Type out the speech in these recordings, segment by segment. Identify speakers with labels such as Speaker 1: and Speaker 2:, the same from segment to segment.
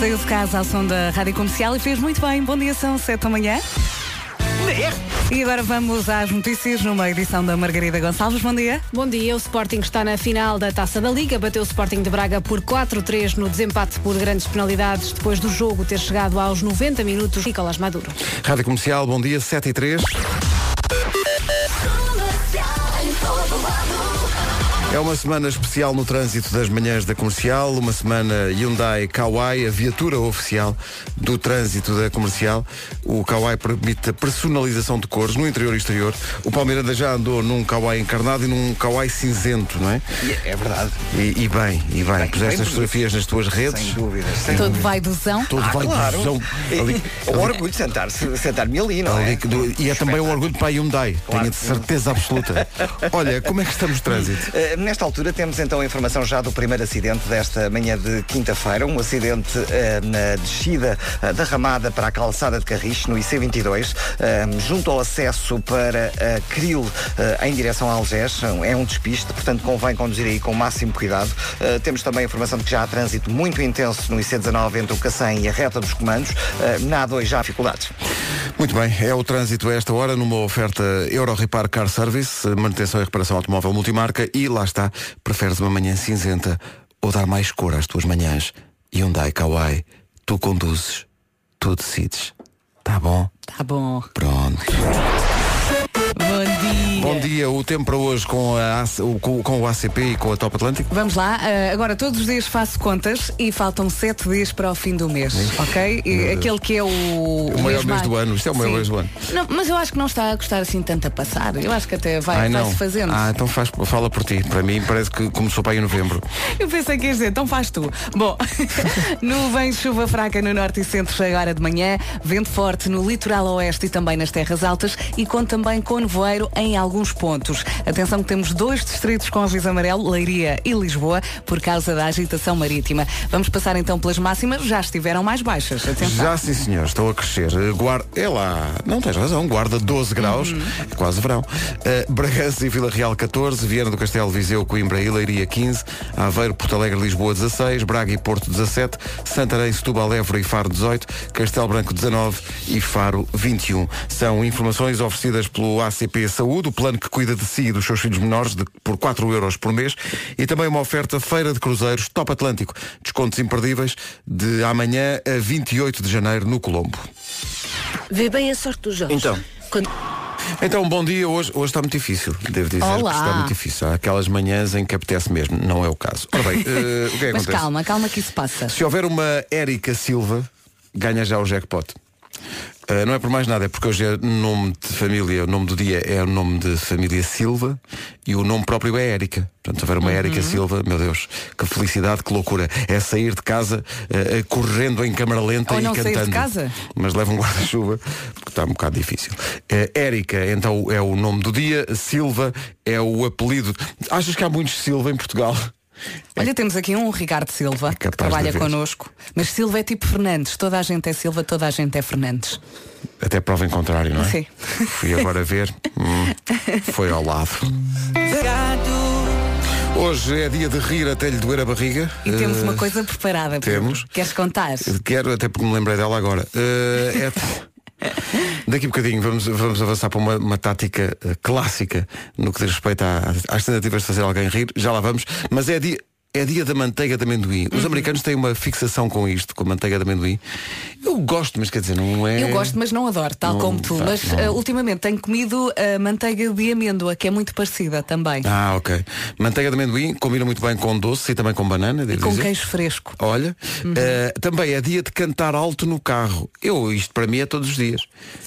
Speaker 1: Saiu de casa ao som da Rádio Comercial e fez muito bem. Bom dia, são 7 da manhã. E agora vamos às notícias numa edição da Margarida Gonçalves. Bom dia.
Speaker 2: Bom dia, o Sporting está na final da Taça da Liga, bateu o Sporting de Braga por 4-3 no desempate por grandes penalidades, depois do jogo ter chegado aos 90 minutos. Nicolás Maduro.
Speaker 3: Rádio Comercial, bom dia, 7 e 3. É uma semana especial no trânsito das manhãs da comercial, uma semana Hyundai Kauai, a viatura oficial do trânsito da comercial. O Kauai permite a personalização de cores no interior e exterior. O Palmeiranda já andou num Kauai encarnado e num Kauai cinzento, não é?
Speaker 4: É verdade.
Speaker 3: E, e bem, e bem.
Speaker 4: Bem,
Speaker 3: Puseste
Speaker 4: bem
Speaker 3: as fotografias nas tuas redes.
Speaker 4: Sem dúvidas. Sem
Speaker 1: Todo
Speaker 4: dúvidas.
Speaker 1: vai dozão.
Speaker 3: Todo
Speaker 4: Ah,
Speaker 3: vai
Speaker 4: claro.
Speaker 3: duzão. Ali-
Speaker 4: E- o orgulho de sentar-me ali, não
Speaker 3: ali
Speaker 4: é?
Speaker 3: do- e é também um orgulho para a Hyundai,
Speaker 4: Claro.
Speaker 3: tenho de certeza absoluta. Olha, como é que estamos de trânsito?
Speaker 4: Uh, Nesta altura temos então a informação já do primeiro acidente desta manhã de quinta-feira, um acidente uh, na descida uh, da ramada para a calçada de Carriche, no IC22, um, junto ao acesso para uh, Cril, uh, em direção a Algés. É um despiste, portanto convém conduzir aí com o máximo cuidado. Uh, temos também a informação de que já há trânsito muito intenso no IC19 entre o Cacém e a reta dos comandos. Uh, na A2 já há dificuldades.
Speaker 3: Muito bem, é o trânsito a esta hora numa oferta Euro Repar Car Service, manutenção e reparação automóvel multimarca e lá está, preferes uma manhã cinzenta ou dar mais cor às tuas manhãs. Hyundai Kauai, tu conduzes, tu decides. Tá bom?
Speaker 1: Tá bom.
Speaker 3: Pronto.
Speaker 1: Bom dia.
Speaker 3: O tempo para hoje com, a, com, com o ACP e com a Top Atlântico.
Speaker 1: Vamos lá, ah, agora todos os dias faço contas e faltam sete dias para o fim do mês, ok? E aquele que é o.
Speaker 3: O maior mês do ano, isto é o maior
Speaker 1: Sim.
Speaker 3: mês do ano.
Speaker 1: Não, mas eu acho que não está a gostar assim tanto a passar. Eu acho que até vai,
Speaker 3: Ai
Speaker 1: vai
Speaker 3: não.
Speaker 1: se fazendo.
Speaker 3: Ah, então faz, fala por ti. Para mim parece que começou para aí em novembro.
Speaker 1: Eu pensei que ias dizer, então faz tu. Bom, nuvens, chuva fraca no norte e centro agora de manhã, vento forte no litoral oeste e também nas terras altas e com também com nevoeiro em alguns pontos. Atenção que temos dois distritos com aviso amarelo, Leiria e Lisboa, por causa da agitação marítima. Vamos passar então pelas máximas, já estiveram mais baixas. Atenção.
Speaker 3: Já sim senhor, estão a crescer. Eh, Guarda, é lá, não tens razão, guarda 12 graus, é quase verão. Eh, Bragança e Vila Real 14, Viana do Castelo, Viseu, Coimbra e Leiria 15, Aveiro, Porto Alegre, Lisboa 16, Braga e Porto 17, Santarém, Setúbal, Évora e Faro 18, Castelo Branco 19 e Faro 21. São informações oferecidas pelo ACP Saúde, o plano que cuida de si e dos seus filhos menores de- por 4 euros por mês e também uma oferta Feira de Cruzeiros Top Atlântico. Descontos imperdíveis de amanhã a 28 de janeiro no Colombo.
Speaker 5: Vê bem a sorte do Jorge.
Speaker 4: Então.
Speaker 5: Quando...
Speaker 3: Então, bom dia. Hoje, hoje está muito difícil. Devo dizer
Speaker 1: Olá.
Speaker 3: que está muito difícil. Há aquelas manhãs em que apetece mesmo. Não é o caso. Ora bem, eh, o que é que
Speaker 1: Mas
Speaker 3: acontece?
Speaker 1: calma, calma que isso passa.
Speaker 3: Se houver uma Érica Silva, ganha já o jackpot. Uh, não é por mais nada, é porque hoje é nome de família, o nome do dia é o nome de família Silva e o nome próprio é Érica. Portanto, se houver uma Érica Silva, meu Deus, que felicidade, que loucura. É sair de casa uh, correndo em câmara lenta
Speaker 1: Ou
Speaker 3: e cantando.
Speaker 1: casa.
Speaker 3: Mas leva um guarda-chuva, porque está um bocado difícil. Uh, Érica, então, é o nome do dia, Silva é o apelido. Achas que há muitos Silva em Portugal?
Speaker 1: Olha, temos aqui um Ricardo Silva
Speaker 3: É
Speaker 1: que trabalha connosco. Mas Silva é tipo Fernandes. Toda a gente é Silva, toda a gente é Fernandes.
Speaker 3: Até prova em contrário, não é?
Speaker 1: Sim.
Speaker 3: Fui agora ver. Hum, foi ao lado. Hoje é dia de rir até lhe doer a barriga.
Speaker 1: E temos
Speaker 3: Eh,
Speaker 1: uma coisa preparada.
Speaker 3: Temos.
Speaker 1: Queres contar?
Speaker 3: Quero, até porque me lembrei dela agora. Eh, é- Daqui a bocadinho vamos, vamos avançar para uma, uma tática eh, clássica no que diz respeito à- às tentativas de fazer alguém rir. Já lá vamos. Mas é dia. É dia da manteiga de amendoim.
Speaker 1: Uhum.
Speaker 3: Os americanos têm uma fixação com isto, com a manteiga de amendoim. Eu gosto, mas quer dizer, não é.
Speaker 1: Eu gosto, mas não adoro, tal
Speaker 3: Não,
Speaker 1: como tu.
Speaker 3: tá,
Speaker 1: mas eh, ultimamente tenho comido a manteiga de amêndoa, que é muito parecida também.
Speaker 3: Ah, ok. Manteiga de amendoim combina muito bem com doce e também com banana, devo
Speaker 1: com
Speaker 3: dizer.
Speaker 1: queijo fresco.
Speaker 3: Olha, eh, também é dia de cantar alto no carro. Eu, isto para mim é todos os dias.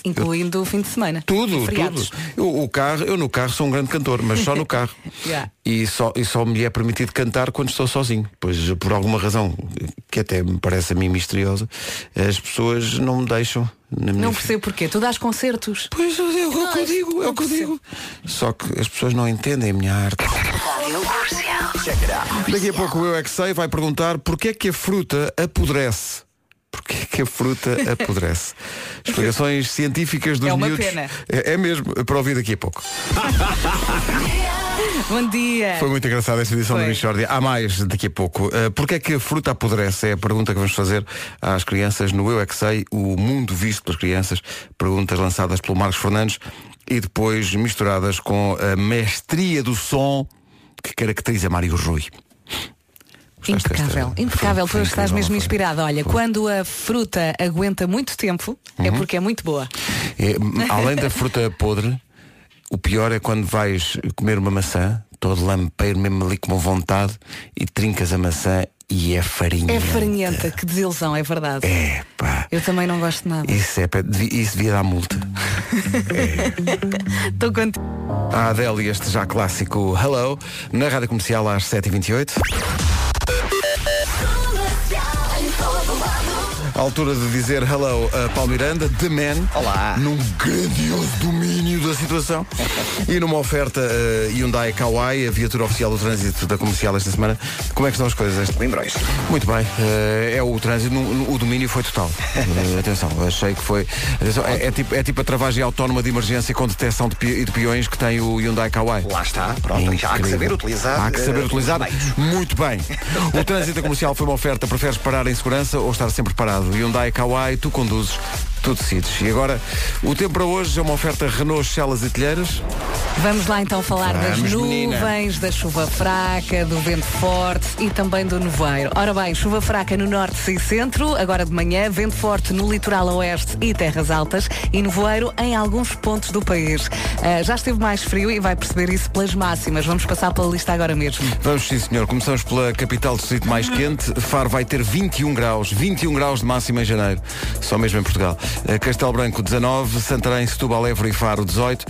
Speaker 1: Incluindo o fim de semana.
Speaker 3: Tudo,
Speaker 1: E
Speaker 3: tudo. Eu, o carro, eu no carro sou um grande cantor, mas só no carro.
Speaker 1: Yeah.
Speaker 3: E só, e só me é permitido cantar quando estou sozinho. Pois por alguma razão, que até me parece a mim misteriosa, as pessoas não me deixam. Na minha
Speaker 1: Não
Speaker 3: fi-
Speaker 1: percebo porquê. Tu dás concertos.
Speaker 3: Pois é o que eu digo, é o que eu digo. Só que as pessoas não entendem a minha arte. Daqui a pouco o Eu é que sei vai perguntar porque é que a fruta apodrece. Porque é que a fruta apodrece? Explicações científicas dos
Speaker 1: É uma
Speaker 3: miúdos.
Speaker 1: pena.
Speaker 3: É, é mesmo, para ouvir daqui a pouco.
Speaker 1: Bom dia.
Speaker 3: Foi muito engraçada esta edição
Speaker 1: Foi.
Speaker 3: do Michordia. Há mais daqui a pouco. Uh, Porquê é que a fruta apodrece? É a pergunta que vamos fazer às crianças no Eu é que Sei, o mundo visto pelas crianças. Perguntas lançadas pelo Marcos Fernandes e depois misturadas com a mestria do som que caracteriza Mário Rui. Gostaste desta?
Speaker 1: Impecável, impecável,
Speaker 3: Foi
Speaker 1: tu estás mesmo
Speaker 3: foi?
Speaker 1: inspirado. Olha, quando a fruta aguenta muito tempo, é
Speaker 3: Uhum.
Speaker 1: porque é muito boa.
Speaker 3: É, além da fruta podre, o pior é quando vais comer uma maçã, todo lampeiro, mesmo ali com vontade, e trincas a maçã e é farinha.
Speaker 1: É farinhenta, que desilusão, é verdade.
Speaker 3: É, pá.
Speaker 1: Eu também não gosto de nada.
Speaker 3: Isso, é, isso devia dar multa.
Speaker 1: Estou contigo.
Speaker 3: A Adele este já clássico Hello, na rádio comercial às 7h28. A altura de dizer hello a Paulo Miranda, The Man,
Speaker 4: Olá.
Speaker 3: num grandioso domínio da situação e numa oferta eh, Hyundai Kauai, a viatura oficial do trânsito da comercial esta semana. Como é que estão as coisas?
Speaker 4: Limbrões.
Speaker 3: Muito bem, eh, é o trânsito, no- o domínio foi total. Eh, atenção, achei que foi. atenção, é, é tipo, é tipo a travagem autónoma de emergência com detecção de, pi- de peões que tem o Hyundai Kauai.
Speaker 4: Lá está. Pronto, já há que
Speaker 3: Incrível.
Speaker 4: saber utilizar.
Speaker 3: Há que saber utilizar. Muito bem. O trânsito comercial foi uma oferta. Preferes parar em segurança ou estar sempre parado? Hyundai Kauai, tu conduzes, tu decides. E agora, o tempo para hoje é uma oferta Renault, Chelas e Telheiras.
Speaker 1: Vamos lá então falar das
Speaker 3: Vamos,
Speaker 1: nuvens,
Speaker 3: menina.
Speaker 1: da chuva fraca, do vento forte e também do nevoeiro. Ora bem, chuva fraca no norte e centro, agora de manhã, vento forte no litoral oeste e terras altas e nevoeiro em alguns pontos do país. Ah, já esteve mais frio e vai perceber isso pelas máximas. Vamos passar pela lista agora mesmo.
Speaker 3: Vamos sim, senhor. Começamos pela capital do distrito mais quente. Faro vai ter 21 graus, 21 graus de máxima em janeiro. Só mesmo em Portugal. Eh, Castelo Branco 19, Santarém, Setúbal, Évora e Faro 18,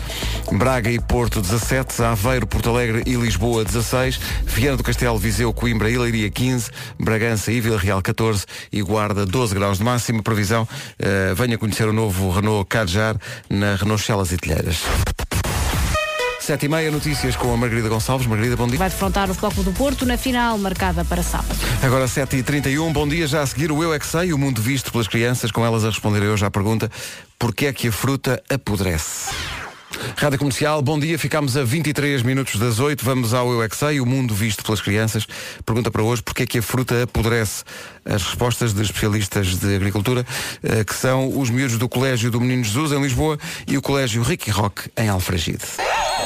Speaker 3: Braga e Porto 17, Aveiro, Porto Alegre e Lisboa 16, Viana do Castelo, Viseu, Coimbra e Leiria 15, Bragança e Vila Real 14 e Guarda 12 graus de máxima. Previsão, eh, venha conhecer o novo Renault Kadjar na Renault Chelas e Telheiras. 7 e meia, notícias com a Margarida Gonçalves. Margarida, bom dia.
Speaker 2: Vai defrontar o Foco do Porto na final marcada para sábado.
Speaker 3: Agora 7h31, bom dia, já a seguir o Eu É Que Sei, o mundo visto pelas crianças, com elas a responder hoje à pergunta Porquê é que a fruta apodrece? Rádio Comercial, bom dia, ficámos a 23 minutos das 8, vamos ao Eu É Que Sei, o mundo visto pelas crianças. Pergunta para hoje, porquê é que a fruta apodrece? As respostas de especialistas de agricultura, eh, que são os miúdos do Colégio do Menino Jesus, em Lisboa, e o Colégio Ricky Rock, em Alfragide.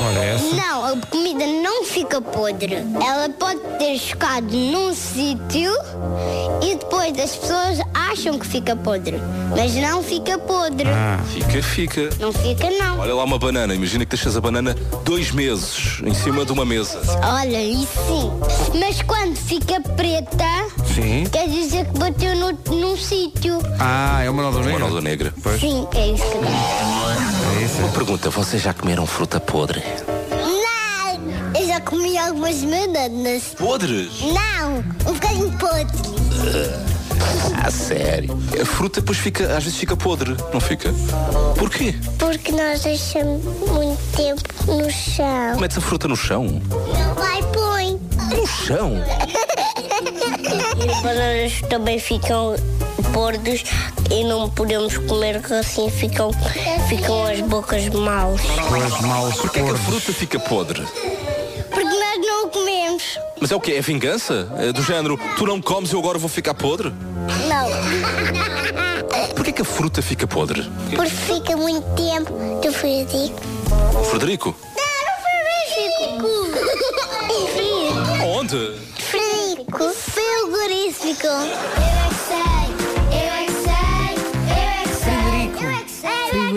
Speaker 3: Olha essa.
Speaker 6: Não, a comida não fica podre. Ela pode ter chocado num sítio e depois as pessoas acham que fica podre. Mas não fica podre.
Speaker 7: Fica, fica.
Speaker 6: Não fica, não.
Speaker 7: Olha lá uma banana. Imagina que deixas a banana dois meses em cima de uma mesa.
Speaker 6: Olha, isso sim. Mas quando fica preta,
Speaker 3: Sim.
Speaker 6: quer dizer que bateu no, num sítio.
Speaker 3: Ah, é uma
Speaker 7: Uma
Speaker 3: negra?
Speaker 7: nódoa negra.
Speaker 6: Sim, é isso que dá.
Speaker 3: É isso.
Speaker 7: Pergunta, vocês já comeram fruta podre?
Speaker 6: Não! Eu já comi algumas bananas.
Speaker 7: Podres?
Speaker 6: Não! Um bocadinho podre.
Speaker 7: Ah, sério? A fruta depois fica, às vezes fica podre, não fica? Porquê?
Speaker 6: Porque nós deixamos muito tempo no chão.
Speaker 7: Metes a fruta no chão?
Speaker 6: Meu pai põe.
Speaker 7: No chão?
Speaker 6: As bananas também ficam gordos e não podemos comer que assim ficam, ficam as bocas maus.
Speaker 3: As maus
Speaker 7: Porquê é que a
Speaker 3: podres.
Speaker 7: fruta fica podre? Mas é o quê? É vingança? É do género, tu não comes e eu agora vou ficar podre?
Speaker 6: Não.
Speaker 7: Porquê que a fruta fica podre?
Speaker 6: Porque fica muito tempo do Frederico.
Speaker 7: Frederico?
Speaker 6: Não, não foi o Frederico.
Speaker 7: Onde?
Speaker 6: Frederico. Eu é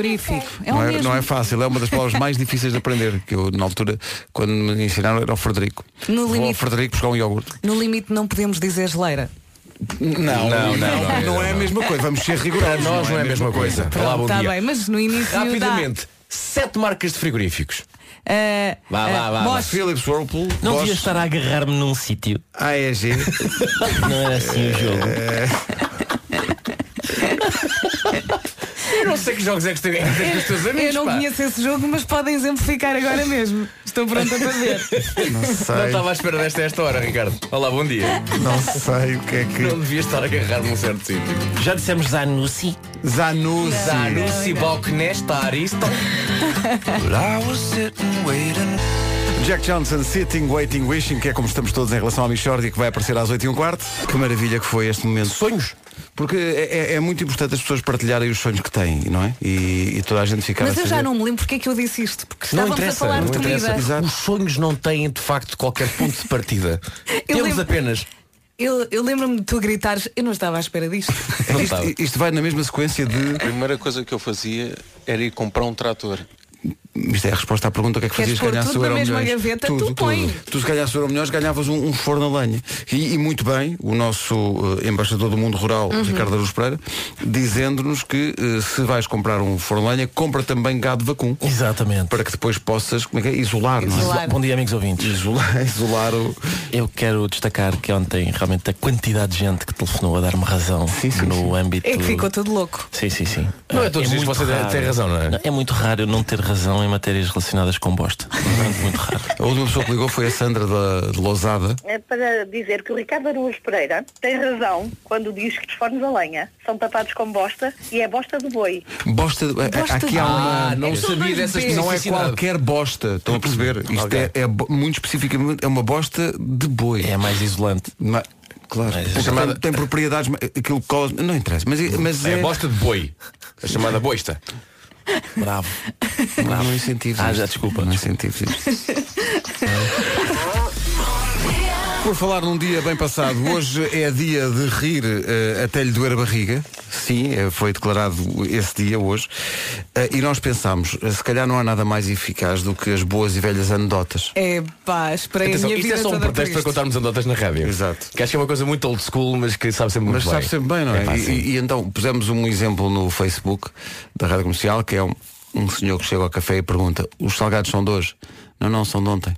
Speaker 1: Frigorífico. É
Speaker 3: Não é, não é fácil, é uma das palavras mais difíceis de aprender. Que eu, na altura, quando me ensinaram, era o Frederico.
Speaker 1: No
Speaker 3: Vou ao
Speaker 1: limite.
Speaker 3: Frederico buscar um iogurte.
Speaker 1: No limite não podemos dizer geleira.
Speaker 3: Não,
Speaker 8: não, não,
Speaker 3: não é a mesma coisa. Vamos ser rigorosos.
Speaker 8: Para nós não é a mesma coisa. Olá, bom
Speaker 1: Está
Speaker 8: dia.
Speaker 1: Tá bem, mas no início
Speaker 8: Rapidamente, sete marcas de frigoríficos.
Speaker 1: Ah,
Speaker 8: Vá,
Speaker 1: ah,
Speaker 8: vá, vá,
Speaker 1: Bosch.
Speaker 3: Philips Whirlpool,
Speaker 8: Não
Speaker 3: Bosch,
Speaker 8: devia estar a agarrar-me num sítio.
Speaker 3: AEG,
Speaker 8: Não era assim o jogo. Eu não sei que jogos é que tens com os teus amigos.
Speaker 1: Eu não
Speaker 8: pá.
Speaker 1: conheço esse jogo, mas podem exemplificar agora mesmo. Estou pronta para ver.
Speaker 3: Não
Speaker 8: Não
Speaker 3: sei.
Speaker 8: estava à espera desta esta hora, Ricardo. Olá, bom dia.
Speaker 3: Não sei o que é que.
Speaker 8: Não devia estar a agarrar num certo sítio.
Speaker 9: Já dissemos Zanussi.
Speaker 3: Zanussi.
Speaker 8: Zanussi Bocnesta Aristo.
Speaker 3: Jack Johnson, Sitting, Waiting, Wishing, que é como estamos todos em relação à Michordia, que vai aparecer às 8 e um quarto. Que maravilha que foi este momento. Sonhos. Porque é, é- é muito importante as pessoas partilharem os sonhos que têm, não é? E, e toda a gente ficar
Speaker 1: Mas
Speaker 3: a
Speaker 1: eu
Speaker 3: saber.
Speaker 1: já não me lembro porque é que eu disse isto. Porque
Speaker 8: Não
Speaker 1: estávamos a
Speaker 8: interessa,
Speaker 1: falar
Speaker 8: não
Speaker 1: de comida.
Speaker 8: interessa.
Speaker 3: Exato.
Speaker 8: Os sonhos não têm de facto qualquer ponto de partida.
Speaker 1: Eu
Speaker 8: Eles
Speaker 1: lembro-
Speaker 8: apenas.
Speaker 1: Eu, eu lembro-me de tu gritares, eu não estava à espera disto.
Speaker 8: Não
Speaker 3: Isto,
Speaker 8: estava.
Speaker 3: isto vai na mesma sequência de.
Speaker 7: A primeira coisa que eu fazia era ir comprar um trator.
Speaker 3: Isto é a resposta à pergunta o que é que
Speaker 1: Queres
Speaker 3: fazias
Speaker 1: pôr
Speaker 3: ganhasse
Speaker 1: tudo
Speaker 3: o
Speaker 1: na
Speaker 3: euro
Speaker 1: mesma
Speaker 3: milhões?
Speaker 1: gaveta?
Speaker 3: Tudo,
Speaker 1: Tu põe.
Speaker 3: tudo. Tu se ganhasse o euro milhões ganhavas um, um forno a lenha. E, e muito bem, o nosso eh, embaixador do mundo rural,
Speaker 1: Uhum.
Speaker 3: Ricardo Aruz Pereira, dizendo-nos que eh, se vais comprar um forno a lenha, compra também gado vacum.
Speaker 9: Exatamente.
Speaker 3: Para que depois possas, como é que é? Isolar, não é?
Speaker 1: Isolar.
Speaker 9: Bom dia, amigos ouvintes.
Speaker 3: Isolar, isolar o.
Speaker 9: Eu quero destacar que ontem realmente a quantidade de gente que telefonou a dar-me razão
Speaker 3: Sim, sim,
Speaker 9: no
Speaker 3: sim.
Speaker 9: âmbito.
Speaker 1: É que ficou tudo louco.
Speaker 9: Sim, sim, sim.
Speaker 8: Não é todos os dias
Speaker 9: muito
Speaker 8: você tem razão, não é?
Speaker 9: É muito raro eu não ter razão em matérias relacionadas com bosta. Muito, raro.
Speaker 3: A última pessoa que ligou foi a Sandra da, de Lousada.
Speaker 10: É para dizer que o Ricardo Araújo Pereira tem razão quando diz que os fornos a lenha são tapados com bosta e é bosta de boi.
Speaker 3: Bosta, de-
Speaker 1: Bosta
Speaker 3: aqui
Speaker 1: de-
Speaker 3: há
Speaker 8: Ah,
Speaker 3: uma.
Speaker 8: não
Speaker 1: É que são
Speaker 8: sabia
Speaker 1: dois
Speaker 8: dessa
Speaker 1: Bs.
Speaker 3: Não é qualquer bosta, estão a perceber? Isto
Speaker 8: Ok.
Speaker 3: é, é muito especificamente, é uma bosta de boi.
Speaker 9: É mais isolante.
Speaker 3: Ma- claro,
Speaker 9: Mas
Speaker 3: porque
Speaker 8: chamada-
Speaker 3: tem, tem propriedades, aquilo cola, não interessa, mas, mas
Speaker 8: É
Speaker 3: é,
Speaker 8: bosta de boi. A chamada boista.
Speaker 9: Bravo.
Speaker 3: Não, não incentivo
Speaker 9: Ah, já, desculpa,
Speaker 3: Não incentivo isto. Por falar num dia bem passado, hoje é dia de rir eh, até lhe doer a barriga. Sim, eh, foi declarado esse dia hoje. Eh, e nós pensámos, eh, se calhar não há nada mais eficaz do que as boas e velhas anedotas.
Speaker 1: É pá, esperei
Speaker 8: Atenção,
Speaker 1: a minha
Speaker 8: isto
Speaker 1: vida
Speaker 8: é só um pretexto para contarmos anedotas na rádio.
Speaker 3: Exato.
Speaker 8: Que acho que é uma coisa muito old school, mas que sabe sempre muito
Speaker 3: Mas
Speaker 8: bem.
Speaker 3: sabe sempre bem, não é?
Speaker 8: pá,
Speaker 3: E-
Speaker 8: sim.
Speaker 3: e, e então pusemos um exemplo no Facebook da Rádio Comercial, que é um, um senhor que chega ao café e pergunta, os salgados são de hoje? Não, não, são de ontem.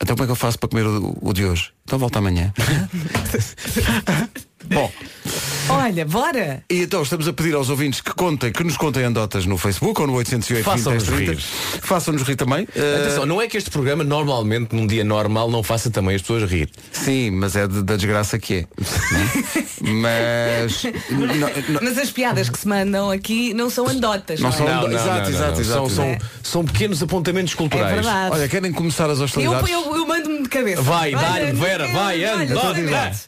Speaker 3: Então como é que eu faço para comer o, o de hoje? Então volta amanhã. Bom,
Speaker 1: Olha, bora!
Speaker 3: e então estamos a pedir aos ouvintes que contem, que nos contem anedotas no Facebook ou no 808
Speaker 8: Façam-nos
Speaker 3: 20
Speaker 8: rir.
Speaker 3: Façam-nos rir também. Eh,
Speaker 8: Atenção, não é que este programa normalmente, num dia normal, não faça também as pessoas rir.
Speaker 3: sim, mas é de- da desgraça que é. mas não- não-
Speaker 1: Mas as piadas que se mandam aqui não são anedotas.
Speaker 3: Não
Speaker 1: Não,
Speaker 3: são-
Speaker 1: é?
Speaker 3: Exato, exato, exato,
Speaker 8: São, são,
Speaker 3: exato.
Speaker 8: são pequenos apontamentos
Speaker 1: É
Speaker 8: culturais.
Speaker 1: verdade.
Speaker 3: olha, querem começar as
Speaker 1: eu,
Speaker 3: hostilidades?
Speaker 1: eu, eu mando-me de cabeça.
Speaker 8: Vai,
Speaker 1: Olha,
Speaker 8: dá-lhe,
Speaker 1: não
Speaker 8: Vera, vai,
Speaker 1: olha,
Speaker 8: andota!
Speaker 1: exatamente.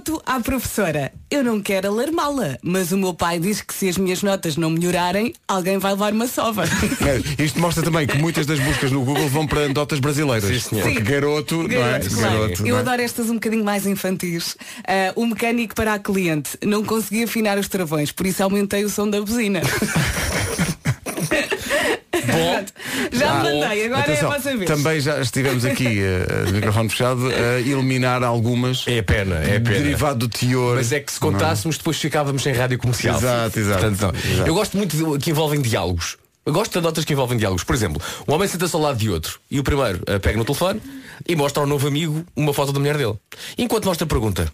Speaker 1: Garoto à professora, eu não quero alarmá-la, mas o meu pai diz que se as minhas notas não melhorarem, alguém vai levar uma sova.
Speaker 3: É, Isto mostra também que muitas das buscas no Google vão para anedotas brasileiras.
Speaker 8: Sim, senhor.
Speaker 3: Porque
Speaker 1: Sim.
Speaker 3: garoto, não é?
Speaker 1: Garoto, claro.
Speaker 3: Garoto,
Speaker 1: Eu
Speaker 3: não é?
Speaker 1: adoro estas um bocadinho mais infantis. Ah, o mecânico para a cliente não conseguia afinar os travões, por isso aumentei o som da buzina.
Speaker 8: Bom,
Speaker 1: Já
Speaker 3: Ah,
Speaker 1: mandei, agora
Speaker 3: Atenção,
Speaker 1: é a vossa vez.
Speaker 3: também já estivemos aqui, de microfone fechado, a eliminar algumas
Speaker 8: é pena, é pena.
Speaker 3: derivado do teor.
Speaker 8: Mas é que se contássemos, depois ficávamos sem rádio comercial.
Speaker 3: Exato, exato.
Speaker 8: Portanto.
Speaker 3: Exato.
Speaker 8: Eu gosto muito de, que envolvem diálogos. Eu gosto de anedotas que envolvem diálogos. Por exemplo, um homem senta-se ao lado de outro e o primeiro eh, pega no telefone e mostra ao novo amigo uma foto da mulher dele. Enquanto mostra pergunta.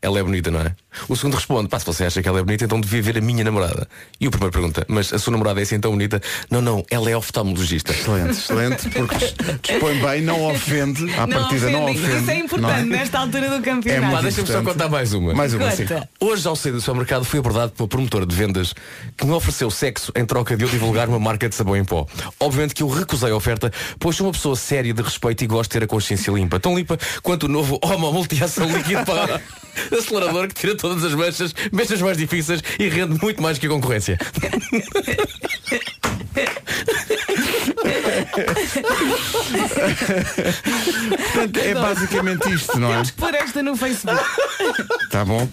Speaker 8: Ela é bonita, não é? O segundo responde, pá, se você acha que ela é bonita, então devia ver a minha namorada. E o primeiro pergunta, mas a sua namorada é assim tão bonita? Não, não, ela é oftalmologista.
Speaker 3: Excelente, excelente, porque dis- dispõe bem, não ofende, à
Speaker 1: não
Speaker 3: partida não
Speaker 1: ofendem.
Speaker 3: ofende.
Speaker 1: Isso é importante
Speaker 3: não é?
Speaker 1: nesta altura do
Speaker 3: É
Speaker 1: campeonato.
Speaker 8: Pá, deixa-me só
Speaker 3: importante.
Speaker 8: contar mais uma.
Speaker 3: Mais uma, sim.
Speaker 8: Hoje, ao sair do supermercado, fui abordado pela promotora de vendas que me ofereceu sexo em troca de eu divulgar uma marca de sabão em pó. Obviamente que eu recusei a oferta, pois sou uma pessoa séria de respeito e gosto de ter a consciência limpa. Tão limpa quanto o novo Homo Multiação Líquido para acelerador que tira todas as manchas, mesmo as mais difíceis, e rende muito mais que a concorrência.
Speaker 3: Portanto, é basicamente isto, não é?
Speaker 1: Temos que pôr esta no Facebook.
Speaker 3: Tá bom.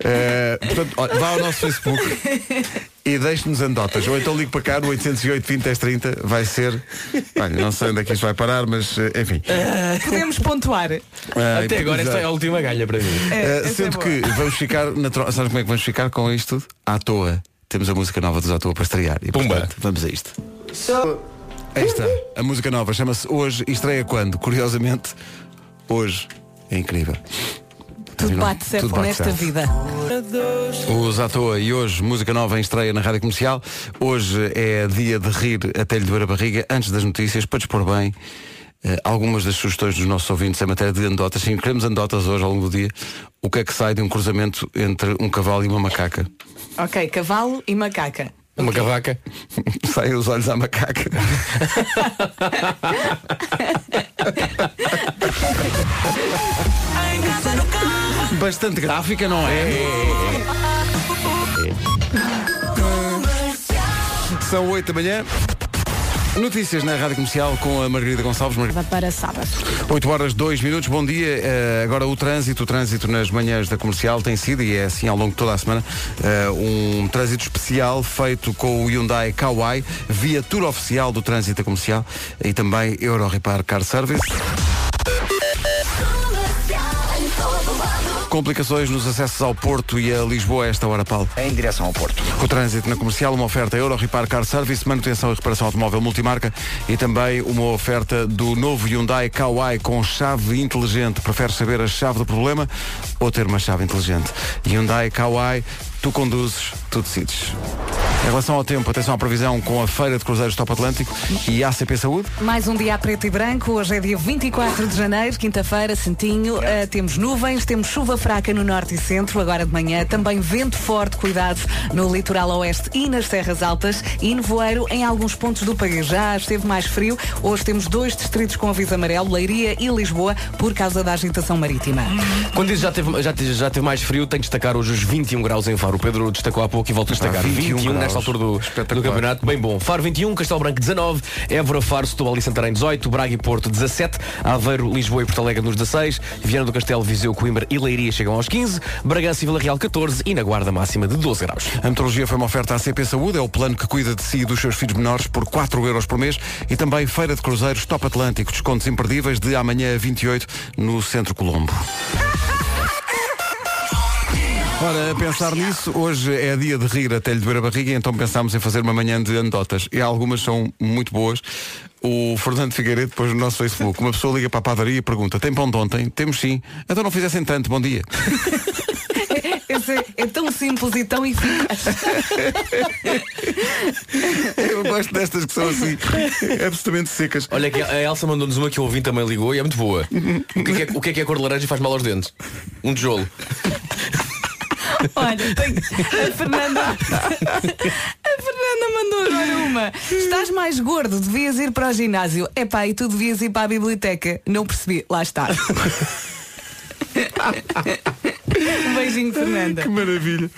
Speaker 3: Eh, portanto, vá ao nosso Facebook e deixe-nos anedotas. Ou então ligue para cá no 808 20 10 30. Vai ser. Olha, não sei onde é que isto vai parar, mas eh, enfim.
Speaker 1: Podemos pontuar.
Speaker 3: Ah,
Speaker 8: Até agora esta é a última ganha para mim.
Speaker 1: É, é
Speaker 3: sendo
Speaker 1: boa.
Speaker 3: que vamos ficar na tro... Sabes como é que vamos ficar com isto? À toa. Temos a música nova dos à toa para estrear. E,
Speaker 8: Pumba.
Speaker 3: portanto, vamos a isto. Aí está. A música nova chama-se Hoje e estreia quando? Curiosamente, hoje. É incrível.
Speaker 1: Tudo bate certo
Speaker 3: Tudo bate
Speaker 1: nesta
Speaker 3: certo.
Speaker 1: vida.
Speaker 3: Os à toa e hoje música nova em estreia na Rádio Comercial. Hoje é dia de rir até lhe doer a barriga. Antes das notícias, para dispor bem eh, algumas das sugestões dos nossos ouvintes em matéria de anedotas. Sim, queremos anedotas hoje ao longo do dia. O que é que sai de um cruzamento entre um cavalo e uma macaca?
Speaker 1: Ok, cavalo e macaca.
Speaker 8: Uma cavaca.
Speaker 3: Saem os olhos à macaca. Bastante gráfica, não é? São 8 da manhã. Notícias na Rádio Comercial com a Margarida Gonçalves. Mar...
Speaker 2: Para sábado.
Speaker 3: 8 horas 2 minutos, bom dia. Eh, agora o trânsito, o trânsito nas manhãs da comercial tem sido, e é assim ao longo de toda a semana, eh, um trânsito especial feito com o Hyundai Kauai, viatura oficial do trânsito da comercial e também Euro Repar Car Service. Complicações nos acessos ao Porto e a Lisboa a esta hora, Paulo.
Speaker 4: Em direção ao Porto.
Speaker 3: O trânsito na comercial, uma oferta Euro Repar Car Service, manutenção e reparação automóvel multimarca e também uma oferta do novo Hyundai Kauai com chave inteligente. Prefere saber a chave do problema ou ter uma chave inteligente? Hyundai Kauai, tu conduzes, tu decides. Em relação ao tempo, atenção à previsão com a Feira de Cruzeiros Top Atlântico e ACP Saúde.
Speaker 1: Mais um dia a preto e branco. Hoje é dia 24 de janeiro, quinta-feira, Santinho. Uh, temos nuvens, temos chuva fraca no norte e centro, agora de manhã. Também vento forte, cuidado no litoral oeste e nas terras altas. E nevoeiro em alguns pontos do país. Já esteve mais frio. Hoje temos dois distritos com aviso amarelo, Leiria e Lisboa, por causa da agitação marítima.
Speaker 8: Quando diz já teve, já, teve, já teve mais frio, tenho que destacar hoje os 21 graus em Faro. O Pedro destacou há pouco e volto a destacar.
Speaker 3: 21
Speaker 8: 21, nesta altura do, do campeonato, bem bom. Faro 21, Castelo Branco 19, Évora, Faro, Setúbal e Santarém 18, Braga e Porto 17, Aveiro, Lisboa e Porto Alegre nos 16, Viana do Castelo, Viseu, Coimbra e Leiria chegam aos 15, Bragança e Vila Real 14 e na Guarda máxima de 12 graus.
Speaker 3: A metrologia foi uma oferta à CP Saúde, é o plano que cuida de si e dos seus filhos menores por 4 euros por mês e também Feira de Cruzeiros Top Atlântico, descontos imperdíveis de amanhã a 28 no Centro Colombo. Ora, a pensar nisso, hoje é dia de rir até lhe doer a barriga, então pensámos em fazer uma manhã de anedotas. E algumas são muito boas. O Fernando Figueiredo, depois no nosso Facebook, uma pessoa liga para a padaria e pergunta, tem pão de ontem? Temos sim. Então não fizessem tanto, bom dia.
Speaker 1: É, é tão simples e tão eficaz.
Speaker 3: Eu gosto destas que são assim, absolutamente secas.
Speaker 8: Olha que a Elsa mandou-nos uma que eu ouvi também ligou e é muito boa. O que é que é, o que é, que é a cor de laranja e faz mal aos dentes? Um tijolo.
Speaker 1: Olha, tem... a Fernanda. A Fernanda mandou agora uma. Estás mais gordo, devias ir para o ginásio. Epá, e tu devias ir para a biblioteca. Não percebi. Lá está. Um beijinho, Fernanda.
Speaker 3: Que maravilha.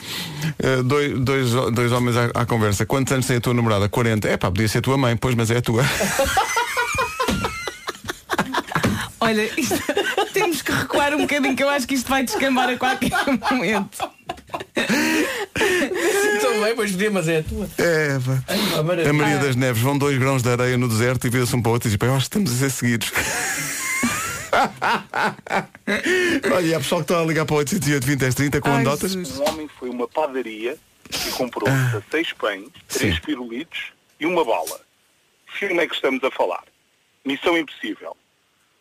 Speaker 3: Uh, dois, dois, dois homens à, à conversa. Quantos anos tem a tua namorada? 40. É pá, podia ser a tua mãe, pois, mas é a tua.
Speaker 1: Olha, isto- temos que recuar um bocadinho que eu acho que isto vai descambar a qualquer momento.
Speaker 8: Também, pois podia, mas é a tua.
Speaker 3: É, pá.
Speaker 8: pá, maravilha.
Speaker 3: A Maria das Neves vão dois grãos de areia no deserto e vira-se um para o outro e diz, pá, eu acho que estamos a ser seguidos. Olha, e há pessoal que está a ligar para o 808 20 30 com
Speaker 1: Ai,
Speaker 3: anedotas.
Speaker 1: Jesus.
Speaker 11: Um homem foi uma padaria e comprou
Speaker 3: Ah.
Speaker 11: 16 pães, 3 pirulitos e uma bala. Filme é que estamos a falar. Missão impossível.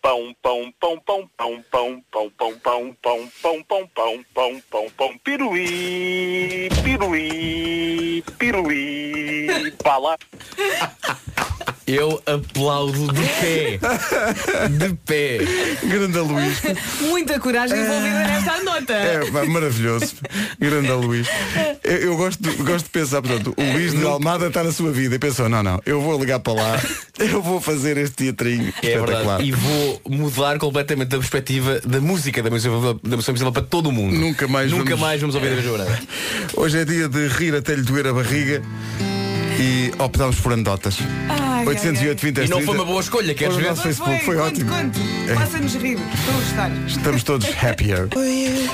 Speaker 11: Pão, pão, pão, pão, pão, pão, pão, pão, pão, pão, pão, pão, pão, pão, pão, pão, piruí, piruí, piruí, bala.
Speaker 8: Eu aplaudo de pé. De pé.
Speaker 3: Grande Luís.
Speaker 1: Muita coragem envolvida nesta nota.
Speaker 3: É, pá, maravilhoso. Grande Luís. Eu, eu gosto, de, gosto de pensar, portanto, o Luís de Almada está na sua vida e pensou, não, não, eu vou ligar para lá, eu vou fazer este teatrinho.
Speaker 8: É
Speaker 3: espetacular.
Speaker 8: verdade. E vou mudar completamente a perspectiva da música da música da música invisível para todo o mundo.
Speaker 3: Nunca mais
Speaker 8: Nunca
Speaker 3: vamos-
Speaker 8: mais vamos ouvir a mesma.
Speaker 3: Hoje é dia de rir até lhe doer a barriga e optamos por anedotas.
Speaker 1: Ai,
Speaker 3: 808 20
Speaker 8: E não
Speaker 3: 30.
Speaker 8: foi uma boa escolha, queres ver?
Speaker 3: nosso Facebook, foi,
Speaker 1: conto,
Speaker 3: ótimo. É.
Speaker 1: Faça-nos rir. Estou a gostar.
Speaker 3: Estamos todos happier.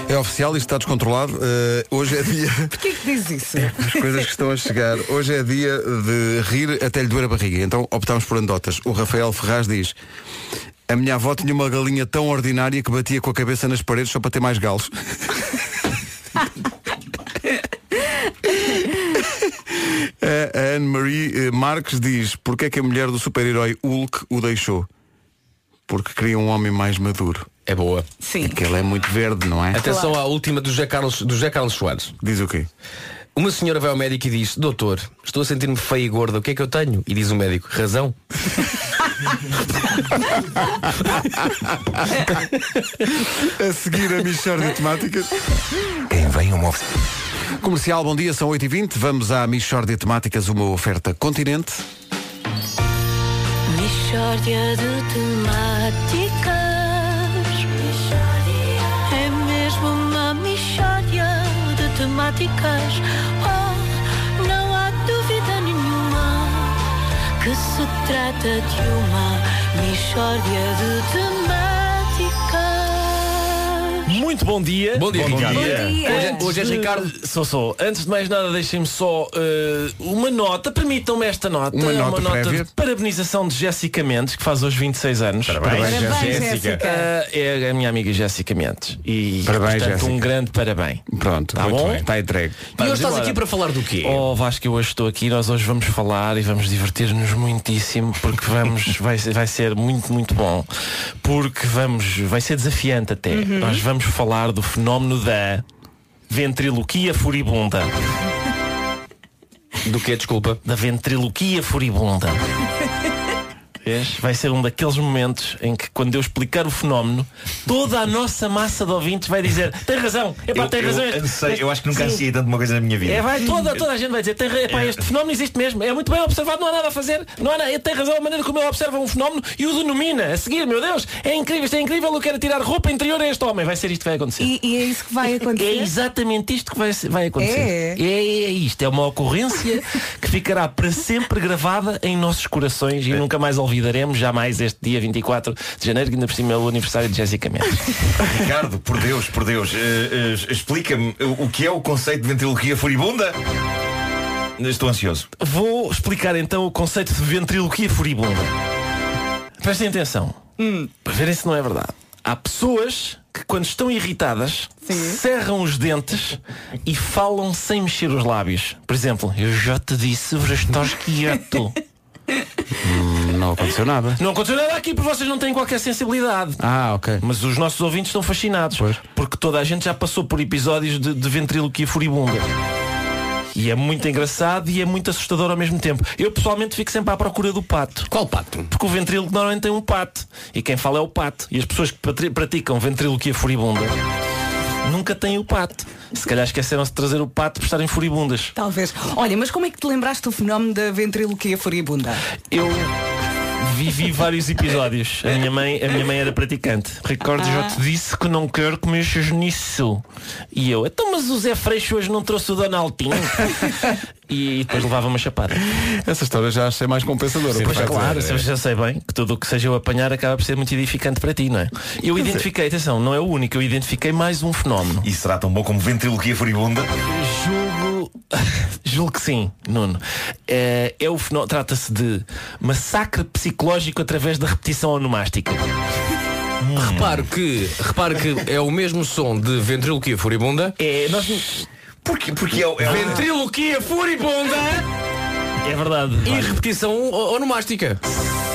Speaker 3: É oficial, isto está descontrolado. Eh, hoje é dia.
Speaker 1: Porquê que diz isso?
Speaker 3: As coisas que estão a chegar. Hoje é dia de rir até lhe doer a barriga. Então optámos por anedotas. O Rafael Ferraz diz. A minha avó tinha uma galinha tão ordinária que batia com a cabeça nas paredes só para ter mais galos. A Anne-Marie eh, Marques diz Porquê é que a mulher do super-herói Hulk o deixou? porque queria um homem mais maduro.
Speaker 8: É boa.
Speaker 1: Sim.
Speaker 3: Porque ele é muito verde, não é?
Speaker 8: Atenção à última do José Carlos, do José Carlos Soares.
Speaker 3: Diz o quê?
Speaker 8: Uma senhora vai ao médico e diz, doutor, estou a sentir-me feia e gorda, o que é que eu tenho? E diz o médico, razão.
Speaker 3: A seguir a Michórdia de Temáticas.
Speaker 12: Quem vem uma
Speaker 3: Comercial, bom dia, são 8h20. Vamos à Michórdia de Temáticas, uma oferta continente.
Speaker 13: Mishória de temáticas É mesmo uma mishória de temáticas Oh, não há dúvida nenhuma Que se trata de uma mishória de temáticas
Speaker 9: Muito bom dia.
Speaker 8: Bom dia, Ricardo.
Speaker 9: Bom
Speaker 8: dia. Hoje é- hoje és
Speaker 9: de-
Speaker 8: Ricardo.
Speaker 9: Sou, sou. Antes de mais nada, deixem-me só eh, uma nota. Permitam-me esta nota.
Speaker 3: Uma nota prévia.
Speaker 9: de parabenização de Jéssica Mendes, que faz hoje 26 anos.
Speaker 3: Parabéns,
Speaker 1: Parabéns, Jéssica. Jéssica.
Speaker 9: Eh, é a minha amiga Jéssica Mendes. E,
Speaker 3: Parabéns,
Speaker 9: portanto,
Speaker 3: Jéssica.
Speaker 9: um grande parabéns.
Speaker 3: Pronto,
Speaker 9: Tá
Speaker 3: muito
Speaker 9: bom?
Speaker 3: bem, está entregue.
Speaker 8: E hoje estás aqui para falar do quê?
Speaker 9: Oh Vasco, eu hoje estou aqui, nós hoje vamos falar e vamos divertir-nos muitíssimo porque vamos, vai, vai ser muito, muito bom. Porque vamos, vai ser desafiante até. Nós vamos falar do fenómeno da ventriloquia furibunda.
Speaker 8: Do que, desculpa?
Speaker 9: Da ventriloquia furibunda. Vês? Vai ser um daqueles momentos em que quando eu explicar o fenómeno, toda a nossa massa de ouvintes vai dizer tem razão, epá,
Speaker 12: Eu,
Speaker 9: tem razão.
Speaker 12: eu,
Speaker 9: este-
Speaker 12: acho que nunca ansiei tanto uma coisa na minha vida.
Speaker 9: É, vai, toda, toda a gente vai dizer, tem, epá, este fenómeno existe mesmo, é muito bem observado, não há nada a fazer, não há nada, tem razão a maneira como ele observa um fenómeno e o denomina. A seguir, meu Deus, é incrível, isto é incrível, eu quero tirar roupa interior a este homem. Vai ser isto que vai acontecer.
Speaker 1: E, e é isso que vai
Speaker 9: É
Speaker 1: acontecer.
Speaker 9: exatamente isto que vai, vai acontecer.
Speaker 1: É?
Speaker 9: é isto, é uma ocorrência que ficará para sempre gravada em nossos corações e nunca mais olvidaremos jamais este dia 24 de janeiro, que ainda por cima é o aniversário de Jéssica Mendes.
Speaker 12: Ricardo, por Deus, por Deus, eh, eh, explica-me o que é o conceito de ventriloquia furibunda? Estou ansioso.
Speaker 9: Vou explicar então o conceito de ventriloquia furibunda. Prestem atenção. Para verem se não é verdade. Há pessoas que quando estão irritadas cerram os dentes e falam sem mexer os lábios. Por exemplo, eu já te disse, para estás quieto.
Speaker 3: Hum, Não aconteceu nada.
Speaker 9: Não aconteceu nada aqui porque vocês não têm qualquer sensibilidade.
Speaker 3: Ah, ok.
Speaker 9: Mas os nossos ouvintes estão fascinados. Porque toda a gente já passou por episódios de, de ventriloquia furibunda. E é muito engraçado e é muito assustador ao mesmo tempo. Eu pessoalmente fico sempre à procura do pato.
Speaker 8: Qual pato?
Speaker 9: Porque o ventríloco normalmente tem um pato. E quem fala é o pato. E as pessoas que praticam ventriloquia furibunda nunca têm o pato. Se calhar esqueceram-se de trazer o pato por estarem furibundas.
Speaker 1: Talvez. Olha, mas como é que te lembraste do fenómeno da ventriloquia furibunda?
Speaker 9: Eu vivi vários episódios. A minha mãe, a minha mãe era praticante. Ricardo, já te disse que não quero que mexas nisso. E eu, então mas o Zé Freixo hoje não trouxe o Donaldinho? e depois levava uma chapada.
Speaker 3: Essa história já achei mais compensadora.
Speaker 9: Pois
Speaker 3: por acaso.
Speaker 9: claro, eu já sei bem que tudo o que seja eu apanhar acaba por ser muito edificante para ti, não é? Eu identifiquei, atenção, não é o único, eu identifiquei mais um fenómeno.
Speaker 12: E será tão bom como ventriloquia furibunda?
Speaker 9: Julgo. Julgo que sim, Nuno. É, é o fenómeno. Trata-se de massacre psicológico através da repetição onomástica.
Speaker 8: Repare que, repare que é o mesmo som de ventriloquia furibunda.
Speaker 9: É, nós.
Speaker 12: Porque, porque é, o- é o-
Speaker 8: Ventriloquia furibunda
Speaker 9: É verdade.
Speaker 8: e repetição onomástica.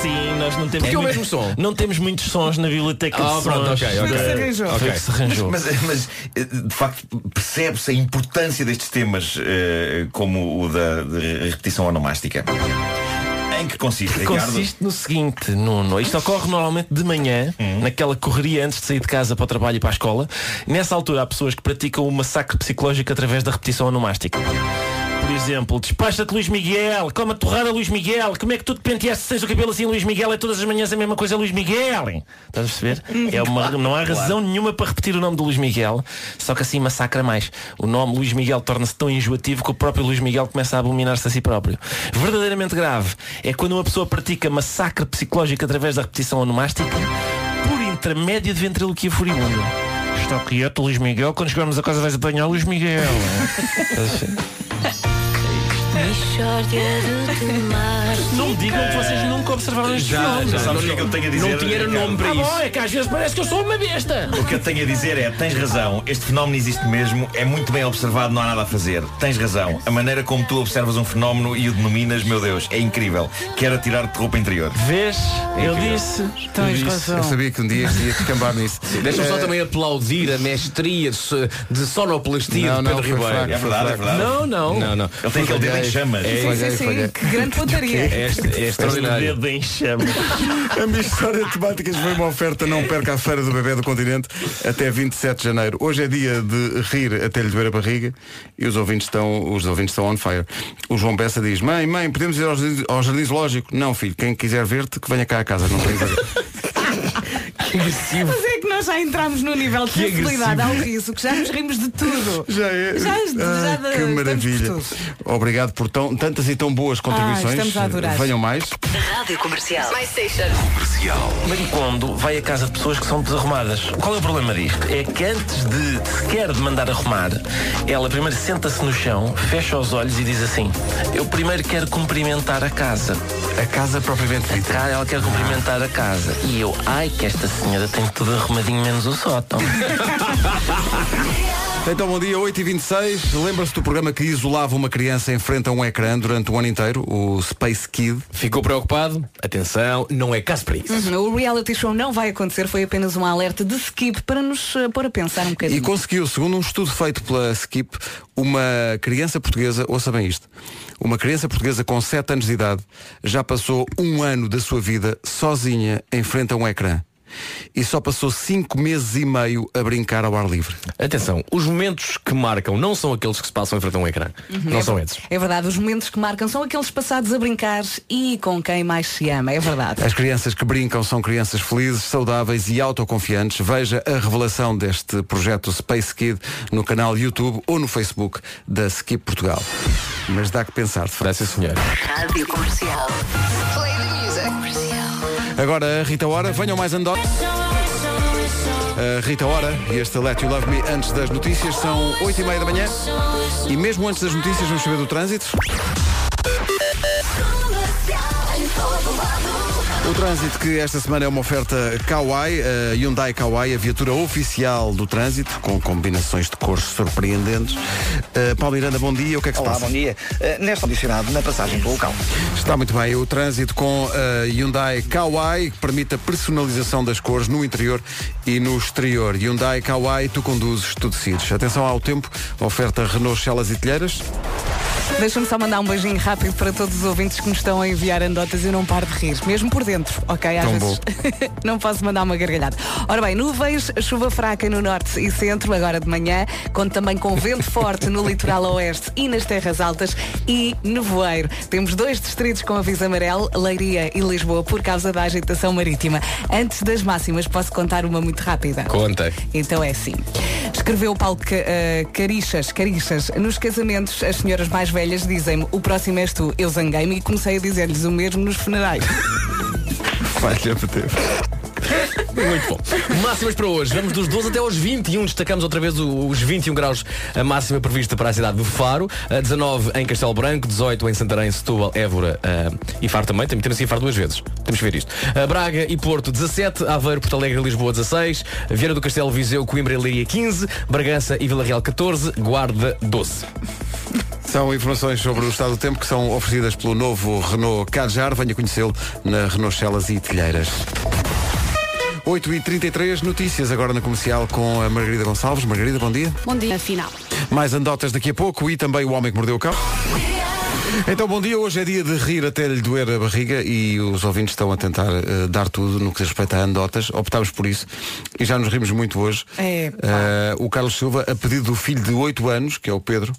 Speaker 9: Sim, nós não temos.
Speaker 8: Porque é o mesmo som.
Speaker 9: Não temos muitos sons na biblioteca
Speaker 8: Ah,
Speaker 9: de
Speaker 8: pronto,
Speaker 9: sons.
Speaker 8: ok, ok.
Speaker 1: Foi o que se arranjou.
Speaker 9: Foi o que se arranjou.
Speaker 12: Mas, mas, eh, de facto percebe-se a importância destes temas eh, como o da, da repetição onomástica. Em que consiste, Ricardo?
Speaker 9: Consiste no seguinte, Nuno. Isto ocorre normalmente de manhã,
Speaker 8: Hum.
Speaker 9: naquela correria antes de sair de casa para o trabalho e para a escola. Nessa altura há pessoas que praticam o massacre psicológico através da repetição onomástica. Por exemplo, despacha-te Luís Miguel, come a torrada Luís Miguel, como é que tu te penteaste se tens o cabelo assim Luís Miguel é todas as manhãs a mesma coisa Luís Miguel? Estás a perceber? É uma, não há razão nenhuma para repetir o nome do Luís Miguel, só que assim massacra mais. O nome Luís Miguel torna-se tão enjoativo que o próprio Luís Miguel começa a abominar-se a si próprio. Verdadeiramente grave é quando uma pessoa pratica massacre psicológico através da repetição onomástica por intermédio de ventriloquia furibunda. Está quieto, Luís Miguel. Quando chegarmos a casa vais apanhar o Luís Miguel. Estás
Speaker 13: de.
Speaker 9: Não me digam que vocês nunca observaram este
Speaker 12: Já,
Speaker 9: fenómeno.
Speaker 12: já sabes o que é que eu tenho a dizer?
Speaker 8: Não tinha nome para
Speaker 9: Ah,
Speaker 8: isso.
Speaker 9: bom, é que às vezes parece que eu sou uma besta.
Speaker 12: O que eu tenho a dizer é, tens razão, este fenómeno existe mesmo, é muito bem observado, não há nada a fazer. Tens razão. A maneira como tu observas um fenómeno e o denominas, meu Deus, é incrível. Quero tirar-te roupa interior.
Speaker 9: Vês? Eu
Speaker 12: Incrível.
Speaker 9: disse.
Speaker 1: Tens
Speaker 3: Eu
Speaker 1: razão.
Speaker 3: sabia que um dia ia descambar nisso.
Speaker 8: Deixa-me só
Speaker 3: Eh,
Speaker 8: também aplaudir a mestria de, so- de sonoplastia
Speaker 3: Não,
Speaker 8: de Pedro
Speaker 3: foi
Speaker 8: Ribeiro.
Speaker 3: fraco,
Speaker 12: É verdade, é verdade.
Speaker 8: Não, não. Não, não.
Speaker 12: Ele tem aquele dedo em chamas.
Speaker 8: É,
Speaker 1: Sim, sim, sim. Que grande pontaria.
Speaker 8: é, é extraordinário.
Speaker 9: Dedo em chama.
Speaker 3: A minha história de temáticas foi uma oferta não perca a Feira do Bebê do Continente até 27 de janeiro. Hoje é dia de rir até lhe doer a barriga e os ouvintes estão, os ouvintes estão on fire. O João Bessa diz, mãe, mãe, podemos ir ao jardim, ao jardim zoológico? Não, filho, quem quiser ver-te que venha cá a casa, não tem.
Speaker 1: Mas é nós já entramos no nível de
Speaker 8: Que
Speaker 1: sensibilidade ao riso, que já nos rimos de tudo.
Speaker 3: Já é.
Speaker 1: Já, já,
Speaker 3: Ai,
Speaker 1: já
Speaker 3: que
Speaker 1: estamos
Speaker 3: maravilha.
Speaker 1: por.
Speaker 3: Obrigado por tão, tantas e tão boas contribuições.
Speaker 1: estamos a adorar.
Speaker 3: Venham mais.
Speaker 14: Rádio Comercial. My Station.
Speaker 9: Maricondo vai a casa de pessoas que são desarrumadas. Qual é o problema disto? É que antes de sequer de mandar arrumar, ela primeiro senta-se no chão, fecha os olhos e diz assim: Eu primeiro quero cumprimentar a casa.
Speaker 3: A casa propriamente dita.
Speaker 9: cara, ela quer cumprimentar a casa. E eu, ai que esta senhora tem tudo arrumadinho menos o sótão.
Speaker 3: Então, bom dia, 8h26. Lembra-se do programa que isolava uma criança em frente a um ecrã durante o ano inteiro, o Space Kid?
Speaker 8: Ficou preocupado? Atenção, não é caso para isso.
Speaker 1: Uhum, O reality show não vai acontecer, foi apenas um alerta de skip para nos eh, pôr a pensar um
Speaker 3: E
Speaker 1: bocadinho.
Speaker 3: conseguiu, segundo um estudo feito pela Skip, uma criança portuguesa, ouça bem isto, uma criança portuguesa com 7 anos de idade já passou um ano da sua vida sozinha em frente a um ecrã. E só passou 5 meses e meio a brincar ao ar livre.
Speaker 8: Atenção, os momentos que marcam não são aqueles que se passam em frente a um ecrã. Não
Speaker 1: é,
Speaker 8: são esses.
Speaker 1: É verdade, os momentos que marcam são aqueles passados a brincar e com quem mais se ama, é verdade.
Speaker 3: As crianças que brincam são crianças felizes, saudáveis e autoconfiantes. Veja a revelação deste projeto Space Kid no canal YouTube ou no Facebook da Skip Portugal. Mas dá que pensar, de facto.
Speaker 8: Senhor.
Speaker 14: Rádio. Play. Comercial.
Speaker 3: Agora Rita Ora, venham mais andotas. A Rita Ora e este Let You Love Me antes das notícias são 8 e meia da manhã e mesmo antes das notícias vamos saber do trânsito. O trânsito que esta semana é uma oferta Kauai, a Hyundai Kauai, a viatura oficial do trânsito, com combinações de cores surpreendentes. Uh, Paulo Miranda, bom dia. O que é que se
Speaker 4: Olá,
Speaker 3: passa?
Speaker 4: bom dia. Uh, neste condicionado, na passagem pelo local.
Speaker 3: Está muito bem. O trânsito com a Hyundai Kauai, que permite a personalização das cores no interior e no exterior. Hyundai Kauai, tu conduzes, tu decides. Atenção ao tempo, oferta Renault Celas e Telheiras.
Speaker 1: Deixa-me só mandar um beijinho rápido para todos os ouvintes que nos estão a enviar anedotas e não paro de rir, mesmo por dentro, ok? Às
Speaker 3: Tão
Speaker 1: vezes não posso mandar uma gargalhada. Ora bem, nuvens, chuva fraca no norte e centro, agora de manhã, conto também com vento forte no litoral oeste e nas terras altas e nevoeiro. Temos dois distritos com aviso amarelo, Leiria e Lisboa, por causa da agitação marítima. Antes das máximas, posso contar uma muito rápida.
Speaker 8: Conta.
Speaker 1: Então é assim. Escreveu o Paulo eh, Carixas, Carixas, nos casamentos as senhoras mais velhas dizem-me o próximo és tu. Eu zanguei-me e comecei a dizer-lhes o mesmo nos funerais.
Speaker 3: Falha teve.
Speaker 8: Muito bom. Máximas para hoje. Vamos dos 12 até aos 21. Destacamos outra vez os 21 graus, a máxima prevista para a cidade do Faro. A 19 em Castelo Branco, 18 em Santarém, Setúbal, Évora ah, e Faro também. Temos que ir Faro duas vezes. Temos que ver isto. Ah, Braga e Porto, 17. Aveiro, Porto Alegre Lisboa, 16. Viana do Castelo, Viseu, Coimbra e Leiria, 15. Bragança e Vila Real, 14. Guarda, 12.
Speaker 3: São informações sobre o estado do tempo que são oferecidas pelo novo Renault Kadjar. Venha conhecê-lo na Renault Celas e Telheiras. 8h33, notícias agora na comercial com a Margarida Gonçalves. Margarida, bom dia.
Speaker 2: Bom dia, final.
Speaker 3: Mais andotas daqui a pouco e também o homem que mordeu o cão. Então, bom dia. Hoje é dia de rir até lhe doer a barriga e os ouvintes estão a tentar eh, dar tudo no que diz respeito a andotas. Optámos por isso e já nos rimos muito hoje.
Speaker 1: É,
Speaker 3: Eh, o Carlos Silva, a pedido do filho de 8 anos, que é o Pedro,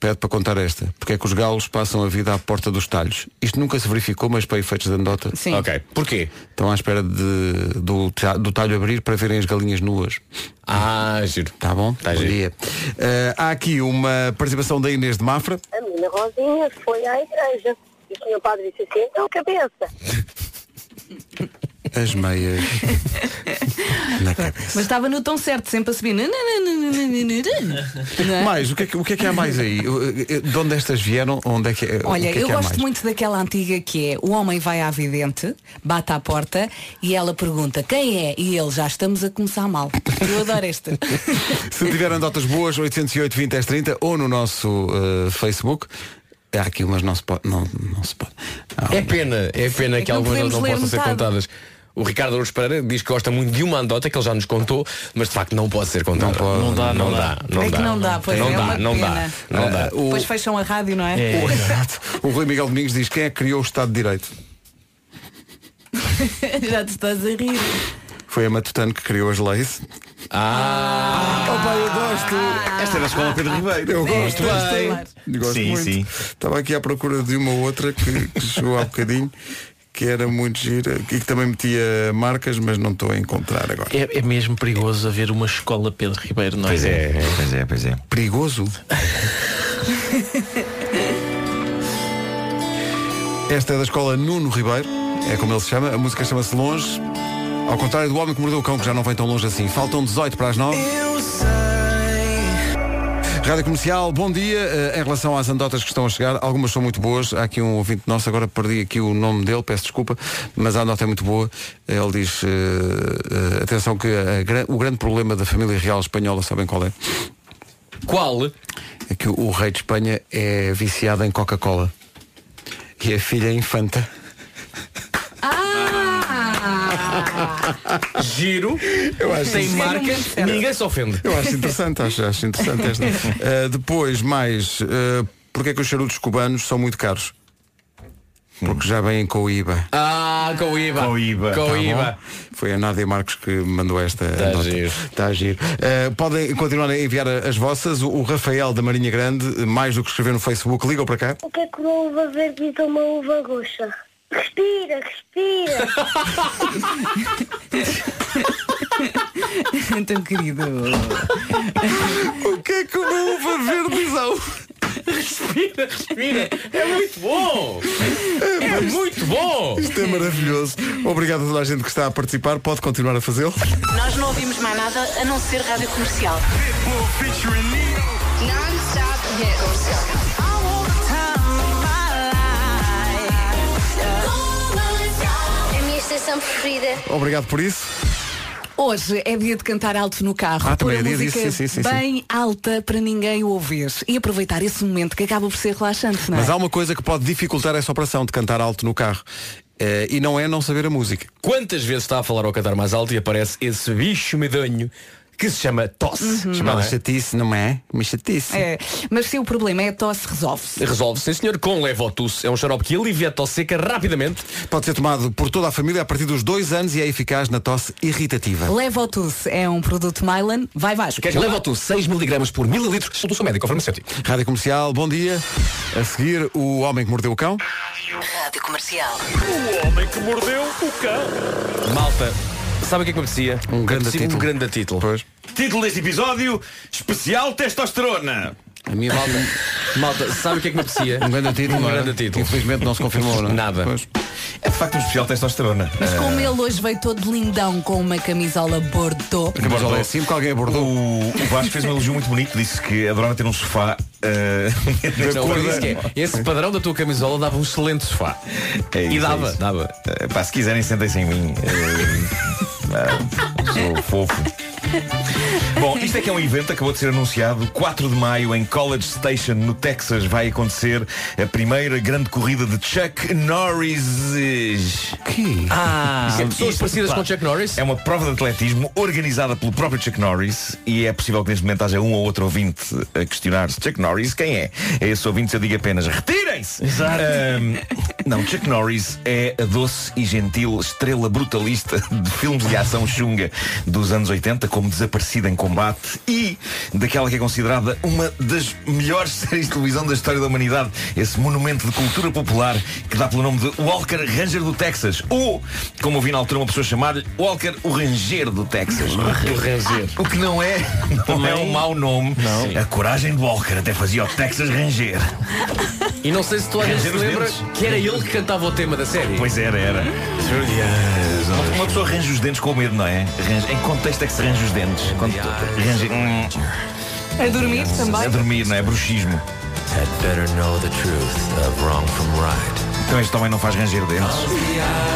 Speaker 3: pede para contar esta. Porque é que os galos passam a vida à porta dos talhos. Isto nunca se verificou, mas para efeitos de andota.
Speaker 1: Sim.
Speaker 8: Ok. Porquê?
Speaker 3: Estão à espera de- do, do talho abrir para verem as galinhas nuas.
Speaker 8: Ah, giro.
Speaker 3: Tá bom?
Speaker 8: Tá
Speaker 3: bom
Speaker 8: giro.
Speaker 3: dia. Eh, há aqui uma participação da Inês de Mafra.
Speaker 15: Menina Rosinha foi à igreja. E o senhor padre disse assim, então cabeça.
Speaker 3: As meias. Na cabeça.
Speaker 1: Mas estava no tom certo, sempre a subir. É?
Speaker 3: Mais, o que, é que, o que é que há mais aí? De onde estas vieram? Onde é que, é-
Speaker 1: Olha,
Speaker 3: que é
Speaker 1: eu gosto
Speaker 3: mais?
Speaker 1: muito daquela antiga que é o homem vai à vidente, bate à porta e ela pergunta quem é? E ele já estamos a começar mal. Eu adoro esta.
Speaker 3: Se tiverem notas boas, 808 20 10 30 ou no nosso eh, Facebook. Há aqui umas não se pode. Não, não se pode. Há
Speaker 8: É pena, é pena
Speaker 1: É
Speaker 8: que,
Speaker 1: que
Speaker 8: algumas não, não possam ser contadas. O Ricardo Araújo Pereira diz que gosta muito de uma andota que ele já nos contou, mas de facto não pode ser contada.
Speaker 3: Não pode.
Speaker 8: Não dá, não dá. Não
Speaker 1: é
Speaker 8: dá.
Speaker 1: que não dá, pois
Speaker 8: não
Speaker 1: é
Speaker 8: dá,
Speaker 1: uma
Speaker 8: não dá,
Speaker 1: pena.
Speaker 8: não dá.
Speaker 3: o,
Speaker 1: Depois fecham a rádio, não é?
Speaker 3: o, exato. o Rui Miguel Domingos diz quem é que criou o Estado de Direito?
Speaker 1: já te estás a rir.
Speaker 3: Foi a Matutano que criou as leis.
Speaker 8: Ah,
Speaker 3: Opa, eu gosto.
Speaker 12: Esta é da escola Pedro Ribeiro.
Speaker 3: Eu
Speaker 1: É,
Speaker 3: gosto
Speaker 1: claro.
Speaker 3: bem. Gosto
Speaker 12: Sim,
Speaker 3: muito.
Speaker 12: sim.
Speaker 3: Estava aqui à procura de uma outra que, que chegou há bocadinho, que era muito gira e que também metia marcas, mas não estou a encontrar agora.
Speaker 9: É, é mesmo perigoso haver uma escola Pedro Ribeiro, não é?
Speaker 12: Pois é, pois é, pois é.
Speaker 3: Perigoso. Esta é da escola Nuno Ribeiro, é como ele se chama, a música chama-se Longe. Ao contrário do Homem que Mordeu o Cão, que já não vem tão longe assim. Faltam 18 para as 9. Rádio Comercial, bom dia. Eh, em relação às anedotas que estão a chegar, algumas são muito boas. Há aqui um ouvinte nosso, agora perdi aqui o nome dele, peço desculpa, mas a anedota é muito boa. Ele diz, eh, eh, atenção que a gra- o grande problema da família real espanhola, sabem qual é?
Speaker 8: Qual?
Speaker 3: É que o, o rei de Espanha é viciado em Coca-Cola. E a filha é infanta.
Speaker 8: Giro,
Speaker 3: Eu acho
Speaker 8: tem
Speaker 3: isso-
Speaker 8: marcas, ninguém se ofende.
Speaker 3: Eu acho interessante, acho, acho interessante esta. Uh, depois, mais, uh, porque é que os charutos cubanos são muito caros? Porque já vêm com o IVA.
Speaker 8: Ah, com o IVA.
Speaker 12: Com o IVA.
Speaker 8: Com
Speaker 3: Tá bom? Foi a Nádia Marcos que me mandou esta
Speaker 8: Tá
Speaker 3: nota.
Speaker 8: giro.
Speaker 3: Tá giro. Uh, podem continuar a enviar a- as vossas. O, Rafael da Marinha Grande, mais do que escrever no Facebook, ligam para cá.
Speaker 15: O que é que uma uva verde a uma uva roxa? Respira, respira.
Speaker 1: Tão querido.
Speaker 3: O que é que uma uva verde diz ao...
Speaker 8: Respira, respira. É muito bom. É muito bom.
Speaker 3: Isto é maravilhoso. Obrigado a toda a gente que está a participar. Pode continuar a fazê-lo.
Speaker 14: Nós não ouvimos mais nada a não ser rádio comercial. Non-stop.
Speaker 6: É estação preferida.
Speaker 3: Obrigado por isso.
Speaker 1: Hoje é dia de cantar alto no carro.
Speaker 3: Ah,
Speaker 1: pôr
Speaker 3: também
Speaker 1: a
Speaker 3: é dia
Speaker 1: música
Speaker 3: disso, sim, sim, sim,
Speaker 1: bem alta para ninguém ouvir. E aproveitar esse momento que acaba por ser relaxante, não é?
Speaker 3: Mas há uma coisa que pode dificultar essa operação de cantar alto no carro. Eh, e não é não saber a música.
Speaker 8: Quantas vezes está a falar ou a cantar mais alto e aparece esse bicho medonho que se chama tosse.
Speaker 3: Chamada
Speaker 8: Não é?
Speaker 3: chatice, não é? Uma chatice.
Speaker 1: É, mas se o problema é a tosse, resolve-se.
Speaker 8: Resolve, sim senhor, com Levotus. É um xarope que alivia a tosse seca rapidamente.
Speaker 3: Pode ser tomado por toda a família a partir dos dois anos e é eficaz na tosse irritativa.
Speaker 1: Levotus é um produto Mylan. Vai Vasco.
Speaker 8: Queres Levotus 6 mg por mililitro? Seu médico ou farmacêutico.
Speaker 3: Rádio Comercial, bom dia. A seguir, o homem que mordeu o cão.
Speaker 14: Rádio comercial.
Speaker 8: O homem que mordeu o cão. Malta, sabe o que é que me apetecia?
Speaker 3: Um grande título.
Speaker 8: Um grande título.
Speaker 3: Pois.
Speaker 12: Título deste episódio, especial testosterona.
Speaker 3: A minha
Speaker 8: Malta, malta, sabe o que é que me apetecia?
Speaker 3: Um grande título.
Speaker 8: Um
Speaker 3: não era?
Speaker 8: grande título.
Speaker 3: Infelizmente não se confirmou, não é?
Speaker 8: Nada.
Speaker 3: Pois.
Speaker 12: É de facto um especial testosterona.
Speaker 1: Mas como ele hoje veio todo lindão com uma camisola bordeaux.
Speaker 3: A camisola é assim porque alguém abordou.
Speaker 12: O, o Vasco fez um elogio muito bonito, disse que adorava ter um sofá. neste
Speaker 8: Não, é, esse padrão da tua camisola dava um excelente sofá.
Speaker 12: É isso,
Speaker 8: e
Speaker 12: é
Speaker 8: dava,
Speaker 12: isso.
Speaker 8: dava.
Speaker 12: Ah, pá, se quiserem, sentem-se em mim. Ah, sou fofo. Bom, isto é que é um evento, acabou de ser anunciado 4 de maio em College Station, no Texas, vai acontecer a primeira grande corrida de Chuck Norris.
Speaker 3: Que?
Speaker 8: Ah,
Speaker 12: Isso é-
Speaker 8: pessoas
Speaker 12: isto,
Speaker 8: parecidas
Speaker 12: pá,
Speaker 8: com Chuck Norris?
Speaker 12: É uma prova de atletismo organizada pelo próprio Chuck Norris e é possível que neste momento haja um ou outro ouvinte a questionar-se Chuck Norris, quem é? É esse ouvinte, eu digo apenas retirem-se! Ahm, não, Chuck Norris é a doce e gentil estrela brutalista de filmes de ação chunga dos anos 80, como Desaparecida em Combate e daquela que é considerada uma das melhores séries de televisão da história da humanidade, esse monumento de cultura popular que dá pelo nome de Walker Ranger do Texas, ou, como ouvi na altura uma pessoa chamar-lhe, Walker o Ranger do Texas.
Speaker 8: O Ranger.
Speaker 12: O que não é, não é um mau nome. A coragem de Walker até fazia o Texas Ranger.
Speaker 8: E não sei se tu alguém se lembra que era ele que cantava o tema da série?
Speaker 12: Pois era, era. Uma- Uma pessoa arranja os dentes com medo, não é? Em que contexto é que se arranja os dentes? Quando arranja, hum,
Speaker 1: A dormir também?
Speaker 12: a dormir, não é? Bruxismo. Então este homem não faz ranger dentes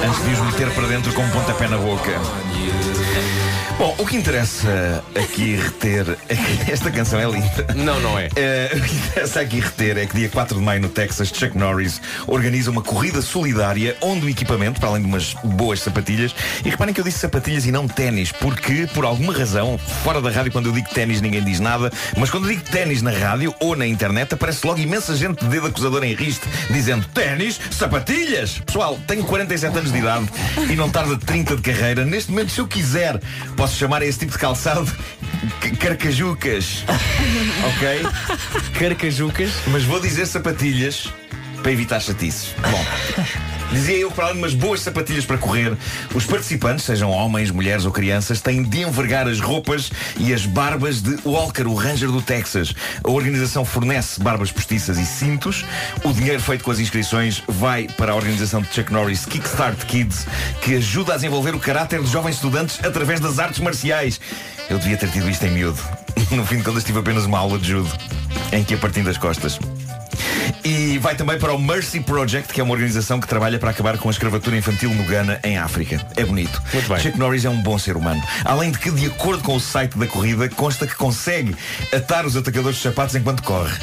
Speaker 12: antes de os meter para dentro com um pontapé na boca. Bom, o que interessa aqui reter é que esta canção é linda.
Speaker 8: Não, não é.
Speaker 12: Eh, o que interessa aqui reter é que dia 4 de maio no Texas, Chuck Norris organiza uma corrida solidária onde o equipamento, para além de umas boas sapatilhas, e reparem que eu disse sapatilhas e não ténis, porque por alguma razão, fora da rádio, quando eu digo ténis ninguém diz nada, mas quando eu digo ténis na rádio ou na internet, aparece logo imensa gente de dedo acusador em riste, dizendo ténis, sapatilhas! Pessoal, tenho 47 anos de idade e não tarda 30 de carreira. Neste momento, se eu quiser, posso chamar a esse tipo de calçado carcajucas. ok?
Speaker 8: Carcajucas.
Speaker 12: Mas vou dizer sapatilhas para evitar chatices. Bom. Dizia eu para além de umas boas sapatilhas para correr, os participantes, sejam homens, mulheres ou crianças, têm de envergar as roupas e as barbas de Walker, o Ranger do Texas. A organização fornece barbas postiças e cintos. O dinheiro feito com as inscrições vai para a organização de Chuck Norris Kickstart Kids, que ajuda a desenvolver o caráter de jovens estudantes através das artes marciais. Eu devia ter tido isto em miúdo. No fim de contas tive apenas uma aula de judo, em que ia partindo das costas. E vai também para o Mercy Project, que é uma organização que trabalha para acabar com a escravatura infantil no Ghana, em África. É bonito.
Speaker 8: Muito bem.
Speaker 12: Chuck Norris é um bom ser humano. Além de que, de acordo com o site da corrida, consta que consegue atar os atacadores de sapatos enquanto corre.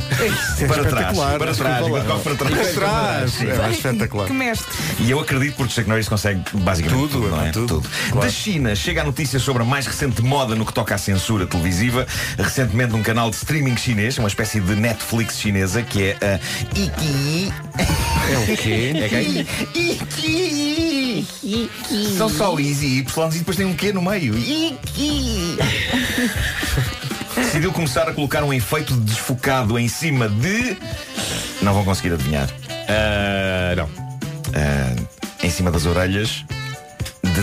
Speaker 12: para trás.
Speaker 3: espetacular,
Speaker 12: Para trás. Enquanto corre para trás.
Speaker 3: Para trás. É espetacular.
Speaker 1: Que mestre.
Speaker 12: E eu acredito porque Chuck Norris consegue basicamente tudo, não é? Tudo. Da China chega a notícia sobre a mais recente moda no que toca à censura televisiva. Recentemente um canal de streaming chinês, uma espécie de Netflix chinesa, que é a Iki.
Speaker 3: É o quê?
Speaker 12: É que Iki. São só Is e Y e depois tem um Q no meio. Iki. Decidiu começar a colocar um efeito de desfocado em cima de. Não vão conseguir adivinhar.
Speaker 8: Ah, não.
Speaker 12: Ah, em cima das orelhas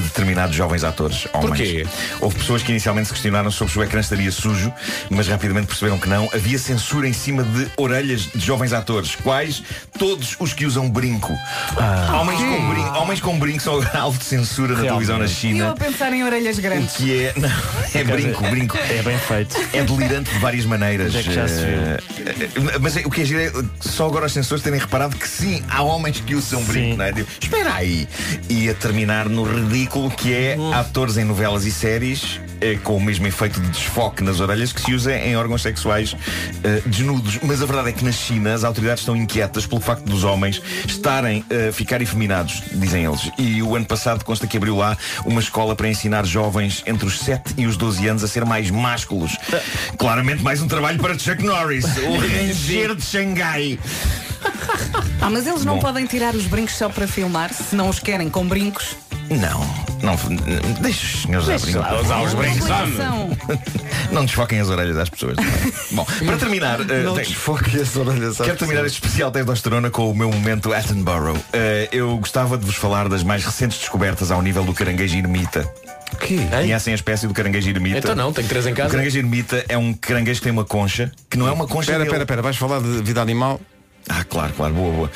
Speaker 12: de determinados jovens atores homens.
Speaker 8: Porquê?
Speaker 12: Houve pessoas que inicialmente se questionaram sobre se o ecrã estaria sujo, mas rapidamente perceberam que não. Havia censura em cima de orelhas de jovens atores. Quais? Todos os que usam brinco. Homens, com brinco homens com brinco são alvo de censura na televisão na
Speaker 1: E eu
Speaker 12: China.
Speaker 1: a pensar em orelhas
Speaker 12: O
Speaker 1: grandes.
Speaker 12: que é. Não, é brinco, brinco.
Speaker 9: É bem feito.
Speaker 12: É delirante de várias maneiras.
Speaker 9: É que já se viu?
Speaker 12: Eh, Mas o que é giro é só agora os censores terem reparado que sim, há homens que usam brinco, não é? Espera aí. E a terminar no ridículo que é
Speaker 9: Hum.
Speaker 12: atores em novelas e séries eh, com o mesmo efeito de desfoque nas orelhas que se usa em órgãos sexuais eh, desnudos. Mas a verdade é que na China as autoridades estão inquietas pelo facto dos homens estarem a ficar efeminados, dizem eles. E o ano passado consta que abriu lá uma escola para ensinar jovens entre os 7 e os 12 anos a ser mais másculos. Claramente mais um trabalho para Chuck Norris, o Ranger de Xangai.
Speaker 1: Ah, mas eles não
Speaker 12: Bom.
Speaker 1: podem tirar os brincos só para filmar, se não os querem com brincos.
Speaker 12: Não, não, deixa os senhores a
Speaker 1: Deixa lá,
Speaker 12: brincar.
Speaker 1: usar os brincos.
Speaker 12: Não desfoquem as orelhas às pessoas. Bom, para terminar, eh,
Speaker 3: Não desfoquem as orelhas às
Speaker 12: Quero terminar este especial testosterona com o meu momento Attenborough. Eh, eu gostava de vos falar das mais recentes descobertas ao nível do caranguejo ermita.
Speaker 3: Que?
Speaker 12: Conhecem a espécie do caranguejo ermita?
Speaker 8: Então não, tenho três em casa.
Speaker 12: O caranguejo ermita é um caranguejo que tem uma concha, que não é uma concha
Speaker 3: Espera,
Speaker 12: dele.
Speaker 3: espera, espera. Vais falar de vida animal?
Speaker 12: Ah, claro, claro, boa, boa.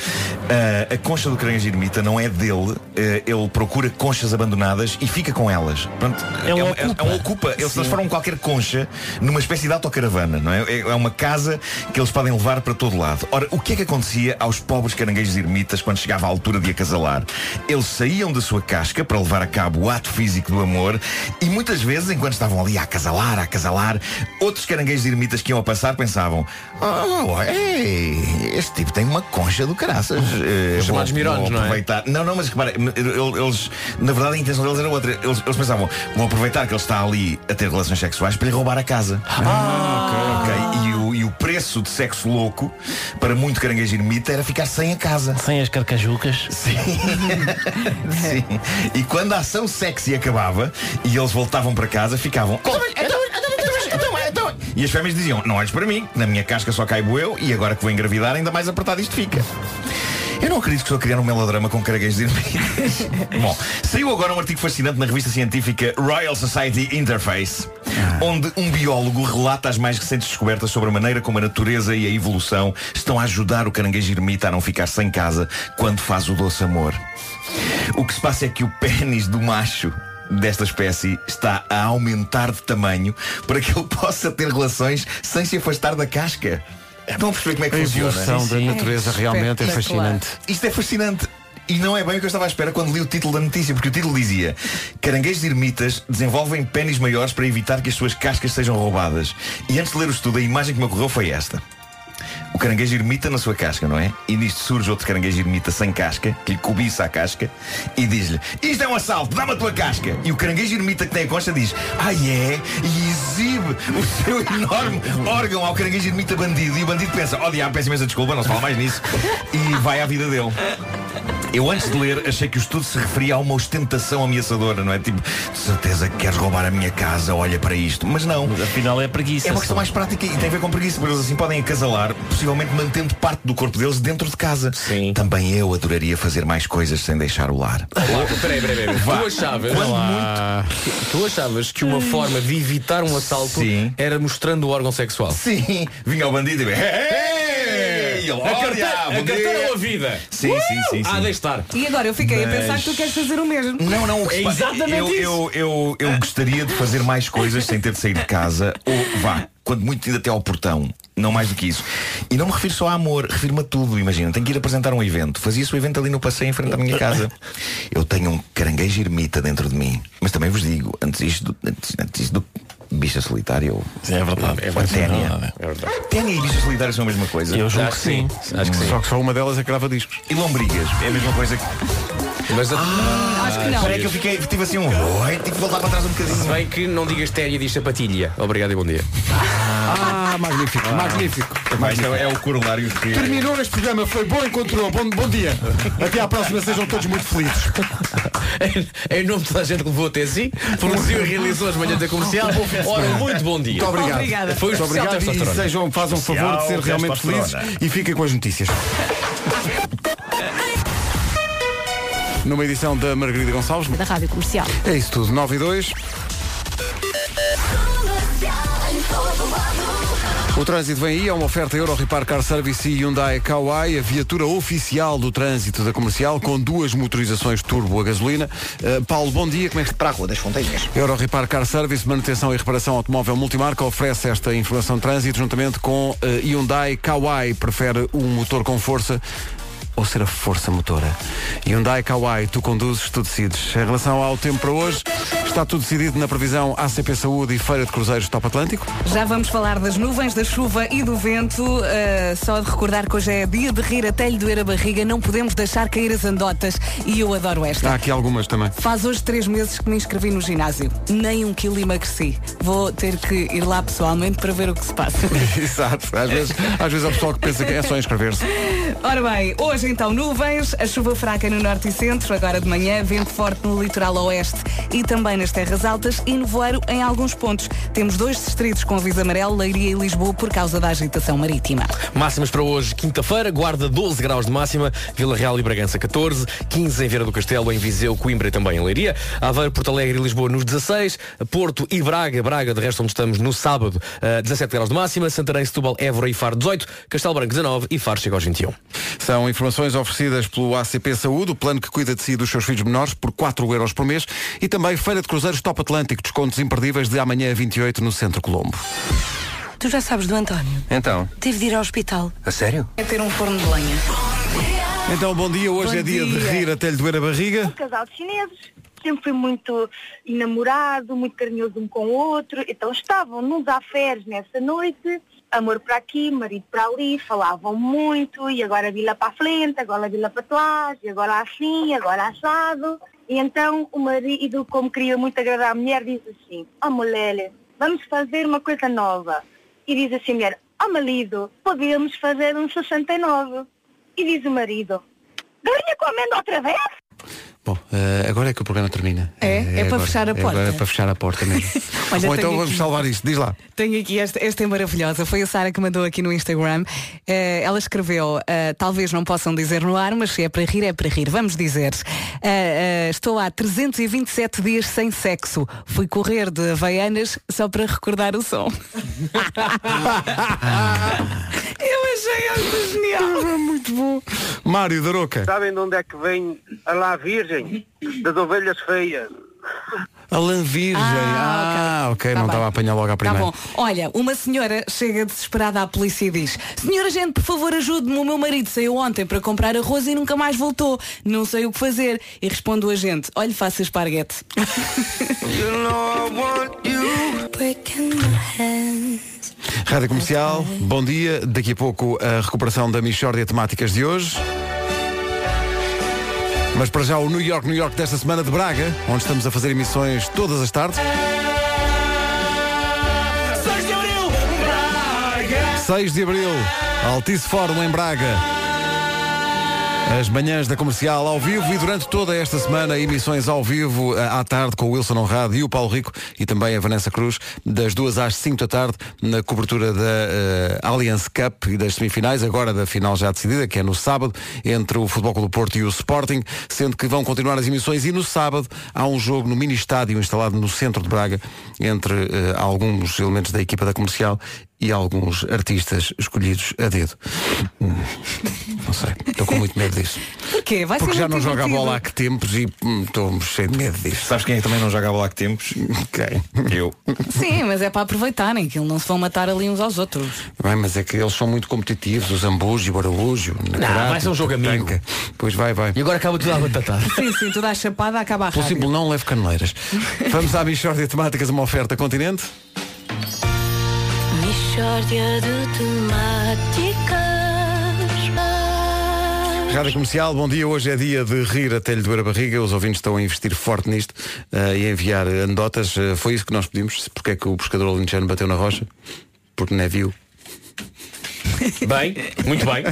Speaker 12: Ah, a concha do caranguejo ermita não é dele, eh, ele procura conchas abandonadas e fica com elas. Pronto,
Speaker 9: É um
Speaker 12: uma-
Speaker 9: ocupa.
Speaker 12: é um ocupa. Eles transformam qualquer concha numa espécie de autocaravana, não é? É- É uma casa que eles podem levar para todo lado. Ora, o que é que acontecia aos pobres caranguejos ermitas quando chegava a altura de acasalar? Eles saíam da sua casca para levar a cabo o ato físico do amor e muitas vezes, enquanto estavam ali a acasalar, a acasalar, outros caranguejos ermitas que iam a passar pensavam Oh, ei, este tipo tem uma concha do caraças. Eh,
Speaker 8: Os chamados
Speaker 12: vou-
Speaker 8: mirones,
Speaker 12: vou
Speaker 8: não é?
Speaker 12: aproveitar. Não, não, mas repara, eles, na verdade a intenção deles era outra. Eles, eles pensavam, vou aproveitar que ele está ali a ter relações sexuais para lhe roubar a casa. Ah, ok. E o, e o preço de sexo louco para muito caranguejo ermita era ficar sem a casa.
Speaker 9: Sem as carcajucas.
Speaker 12: Sim. Sim. E quando a ação sexy acabava e eles voltavam para casa, ficavam. "Então, E as fêmeas diziam, não olhes para mim, na minha casca só caibo eu e agora que vou engravidar ainda mais apertado isto fica. Eu não acredito que estou a criar um melodrama com caranguejos ermitas. Bom, saiu agora um artigo fascinante na revista científica Royal Society Interface, onde um biólogo relata as mais recentes descobertas sobre a maneira como a natureza e a evolução estão a ajudar o caranguejo ermita a não ficar sem casa quando faz o doce amor. O que se passa é que o pênis do macho desta espécie está a aumentar de tamanho para que ele possa ter relações sem se afastar da casca. Estão a perceber como é que
Speaker 3: A
Speaker 12: funciona?
Speaker 3: evolução da natureza realmente é fascinante.
Speaker 12: Isto é fascinante. E não é bem o que eu estava à espera quando li o título da notícia, porque o título dizia Caranguejos ermitas desenvolvem pênis maiores para evitar que as suas cascas sejam roubadas. E antes de ler o estudo, a imagem que me ocorreu foi esta. O caranguejo ermita na sua casca, não é? E nisto surge outro caranguejo ermita sem casca, que lhe cobiça a casca, e diz-lhe, isto é um assalto, dá-me a tua casca. E o caranguejo ermita que tem a concha diz, ah é? E exibe o seu enorme órgão ao caranguejo ermita bandido. E o bandido pensa, oh diabo, peço imensa desculpa, não se fala mais nisso. E vai à vida dele. Eu antes de ler achei que o estudo se referia a uma ostentação ameaçadora, não é? Tipo, de certeza que queres roubar a minha casa, olha para isto. Mas não. Mas
Speaker 9: afinal é preguiça.
Speaker 12: É uma questão mais prática e tem a ver com preguiça, porque eles assim podem acasalar, possivelmente mantendo parte do corpo deles dentro de casa. Sim. Também eu adoraria fazer mais coisas sem deixar o lar.
Speaker 8: Peraí, peraí, peraí. Tu achavas, muito, tu achavas que uma forma de evitar um assalto era mostrando o órgão sexual?
Speaker 12: Sim, vinha o bandido e "Hey, hey, ele,
Speaker 8: a carteira, a carteira
Speaker 12: dia."
Speaker 8: ou a vida?
Speaker 12: Sim, sim, sim, sim.
Speaker 8: Ah, deixe estar.
Speaker 1: E agora eu fiquei a pensar que tu queres fazer o mesmo.
Speaker 12: Não, não, o que
Speaker 1: é exatamente
Speaker 12: eu,
Speaker 1: isso.
Speaker 12: eu, eu, eu gostaria de fazer mais coisas sem ter de sair de casa ou vá, quando muito ainda até ao portão. Não mais do que isso. E não me refiro só a amor, refiro-me a tudo. Imagina, tenho que ir apresentar um evento. Fazia-se o evento ali no passeio em frente à minha casa. Eu tenho um caranguejo ermita dentro de mim. Mas também vos digo, antes isto, antes, antes isto do bicha solitária ou
Speaker 9: é verdade.
Speaker 12: é ténia.
Speaker 8: É verdade.
Speaker 12: Ténia e bicha solitária são a mesma coisa.
Speaker 3: Eu julgo que sim.
Speaker 12: Acho que sim.
Speaker 3: Só que só uma delas é que grava discos.
Speaker 12: E lombrigas, é a mesma coisa que.
Speaker 8: Mas
Speaker 12: ah,
Speaker 8: Acho que não.
Speaker 12: Espera que eu fiquei, tive assim um. Oi, tive que voltar para trás um bocadinho.
Speaker 8: Se bem que não digas téria, diz sapatilha. Obrigado e bom dia.
Speaker 3: Ah, magnífico, magnífico.
Speaker 12: Vai, isto é, é o corolário que.
Speaker 3: Terminou este programa, foi bom encontrou. Bom, bom dia. Até à próxima, sejam todos muito felizes.
Speaker 8: em nome de toda a gente que levou até si, produziu e realizou as manhãs da comercial. Ora, muito bom dia.
Speaker 3: Muito obrigado.
Speaker 8: Foi o
Speaker 3: Muito
Speaker 8: especial
Speaker 3: obrigado e sejam, façam favor de ser
Speaker 12: Especial
Speaker 3: realmente felizes e fiquem com as notícias. Numa edição da Margarida Gonçalves.
Speaker 2: Da Rádio Comercial.
Speaker 3: É isso tudo, 9 e 2. O trânsito vem aí, é uma oferta Euro Repar Car Service e Hyundai Kauai, a viatura oficial do trânsito da comercial, com duas motorizações turbo a gasolina. Uh, Paulo, bom dia, como é que
Speaker 4: Para a Rua das Fonteiras.
Speaker 3: Euro Repar Car Service, manutenção e reparação automóvel multimarca, oferece esta informação de trânsito juntamente com uh, Hyundai Kauai. Prefere um motor com força ou ser a força motora? Hyundai Kauai, tu conduzes, tu decides. Em relação ao tempo para hoje, está tudo decidido na previsão ACP Saúde e Feira de Cruzeiros Top Atlântico.
Speaker 1: Já vamos falar das nuvens, da chuva e do vento. Uh, só de recordar que hoje é dia de rir até lhe doer a barriga. Não podemos deixar cair as andotas. E eu adoro esta.
Speaker 3: Há aqui algumas também.
Speaker 1: Faz hoje três meses que me inscrevi no ginásio. Nem um quilo emagreci. Vou ter que ir lá pessoalmente para ver o que se passa.
Speaker 3: Exato. Às vezes, às vezes há pessoal que pensa que é só inscrever-se.
Speaker 1: Ora bem, hoje então nuvens, a chuva fraca no norte e centro, agora de manhã, vento forte no litoral oeste e também nas terras altas e nevoeiro em alguns pontos. Temos dois distritos com aviso amarelo, Leiria e Lisboa, por causa da agitação marítima.
Speaker 8: Máximas para hoje, quinta-feira, Guarda 12 graus de máxima, Vila Real e Bragança 14, 15 em Vieira do Castelo, em Viseu, Coimbra e também em Leiria, Aveiro, Porto Alegre e Lisboa nos 16, Porto e Braga, Braga de resto onde estamos no sábado, eh, 17 graus de máxima, Santarém, Setúbal, Évora e Faro 18, Castelo Branco 19 e Faro chega aos 21.
Speaker 3: São informações oferecidas pelo ACP Saúde, o plano que cuida de si e dos seus filhos menores, por 4 euros por mês, e também Feira de Cruzeiros Top Atlântico, descontos imperdíveis de amanhã a 28 no Centro Colombo.
Speaker 5: Tu já sabes do António.
Speaker 3: Então,
Speaker 5: Teve de ir ao hospital.
Speaker 3: a sério?
Speaker 1: É ter um forno de lenha.
Speaker 3: Então, bom dia. Hoje
Speaker 1: Bom
Speaker 3: é dia, de
Speaker 1: dia.
Speaker 3: rir até lhe doer a barriga.
Speaker 10: Um casal de chineses, sempre foi muito enamorado, muito carinhoso um com o outro. Então estavam nos afés nessa noite, amor para aqui, marido para ali, falavam muito, e agora vila para a frente, agora vila para trás, e agora assim, agora assado. E então o marido, como queria muito agradar a mulher, diz assim, ó mulher, vamos fazer uma coisa nova. E diz assim a mulher, ó marido, podemos fazer um 69. E diz o marido, galinha com amêndoa outra vez?
Speaker 3: Bom, eh, agora é que o programa termina.
Speaker 1: É? É para
Speaker 3: agora.
Speaker 1: fechar a
Speaker 3: É
Speaker 1: porta?
Speaker 3: agora para fechar a porta mesmo.
Speaker 1: Olha,
Speaker 3: Ou então
Speaker 1: tenho
Speaker 3: vamos
Speaker 1: aqui-
Speaker 3: salvar isto. Diz lá.
Speaker 1: Tenho aqui esta, esta é maravilhosa. Foi a Sara que mandou aqui no Instagram. Eh, ela escreveu, eh, talvez não possam dizer no ar, mas se é para rir, é para rir. Vamos dizer. Eh, estou há 327 dias sem sexo. Fui correr de Havaianas só para recordar o som. Eu achei esta genial.
Speaker 3: Muito bom. Mário da Roca.
Speaker 16: Sabem de onde é que vem a lá virgem? Das ovelhas feias.
Speaker 3: A lã virgem. Ah, ok.
Speaker 1: Tá
Speaker 3: não estava a apanhar logo à
Speaker 1: Tá
Speaker 3: primeira.
Speaker 1: bom. Olha, uma senhora chega desesperada à polícia e diz Senhora gente, por favor ajude-me, o meu marido saiu ontem para comprar arroz e nunca mais voltou. Não sei o que fazer. E responde o agente, olha, faça esparguete.
Speaker 3: Rádio Comercial, bom dia. Daqui a pouco a recuperação da Michórdia Temáticas de hoje. Mas para já o New York, New York desta semana de Braga, onde estamos a fazer emissões todas as tardes. 6 de Abril, Altice Fórum em Braga. As manhãs da comercial ao vivo e durante toda esta semana emissões ao vivo eh, à tarde com o Wilson Honrado e o Paulo Rico e também a Vanessa Cruz, das duas às 5 da tarde, na cobertura da eh, Allianz Cup e das semifinais, agora da final já decidida, que é no sábado, entre o Futebol Clube do Porto e o Sporting, sendo que vão continuar as emissões e no sábado há um jogo no mini estádio instalado no centro de Braga entre eh, alguns elementos da equipa da comercial e alguns artistas escolhidos a dedo. Hum, Não sei, estou com muito medo disso.
Speaker 1: Porquê? Vai
Speaker 3: Porque
Speaker 1: ser
Speaker 3: já não joga a bola há que tempos e hum, estou cheio de medo disso.
Speaker 12: Sabes quem é que também não joga a bola há que tempos?
Speaker 3: Quem?
Speaker 12: Eu.
Speaker 1: Sim, mas é para aproveitarem, que eles não se vão matar ali uns aos outros.
Speaker 3: Bem, mas é que eles são muito competitivos, o Zambujo, o Araújo, na
Speaker 8: Não,
Speaker 3: karate,
Speaker 8: vai ser um jogo amigo.
Speaker 3: tanca. Pois vai, vai.
Speaker 8: E agora acaba tudo a batatar.
Speaker 1: Sim, sim, tu dás chapada, acaba a
Speaker 3: Pelo simples não leve caneleiras. Vamos à Michórdia Temáticas, uma oferta continente.
Speaker 13: Mixórdia de temáticas.
Speaker 3: Rádio Comercial, bom dia. Hoje é dia de rir até lhe doer a barriga. Os ouvintes estão a investir forte nisto eh, e a enviar anedotas. Eh, foi isso que nós pedimos. Porque é que o pescador alentejano bateu na rocha? Porque não é viu.
Speaker 8: Bem, muito bem.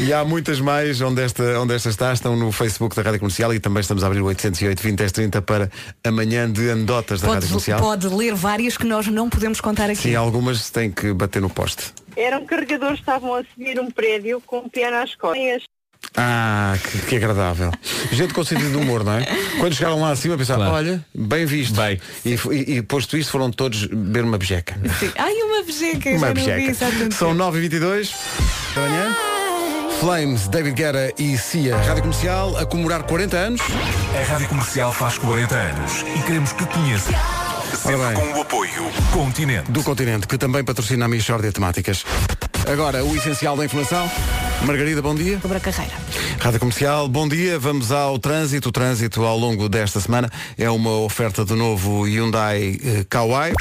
Speaker 3: E há muitas mais onde esta, onde esta está, estão no Facebook da Rádio Comercial e também estamos a abrir o 808 20 10 30 para amanhã de anedotas da
Speaker 1: Pode,
Speaker 3: Rádio Comercial.
Speaker 1: pode ler várias que nós não podemos contar aqui.
Speaker 3: Sim, algumas têm que bater no poste.
Speaker 10: Eram carregadores que estavam a subir um prédio com um piano às costas.
Speaker 3: Ah, que, que agradável. Gente com sentido de humor, não é? Quando chegaram lá acima pensaram, olha, bem visto. E, f- e, e posto isto foram todos beber uma bejeca.
Speaker 1: Sim. Ai, uma bejeca,
Speaker 3: Uma
Speaker 1: já
Speaker 3: bejeca. São
Speaker 1: tempo.
Speaker 3: 9h22 da manhã. Flames, David Guerra e Cia. Rádio Comercial a comemorar 40 anos.
Speaker 17: A Rádio Comercial faz 40 anos e queremos que conheça. Sempre
Speaker 3: bem.
Speaker 17: com o apoio Continente.
Speaker 3: Do continente, que também patrocina a Michórdia Temáticas. Agora, o essencial da informação. Margarida, bom dia.
Speaker 1: Sobre a carreira.
Speaker 3: Rádio Comercial, bom dia. Vamos ao trânsito. O trânsito ao longo desta semana é uma oferta do novo Hyundai eh, Kauai.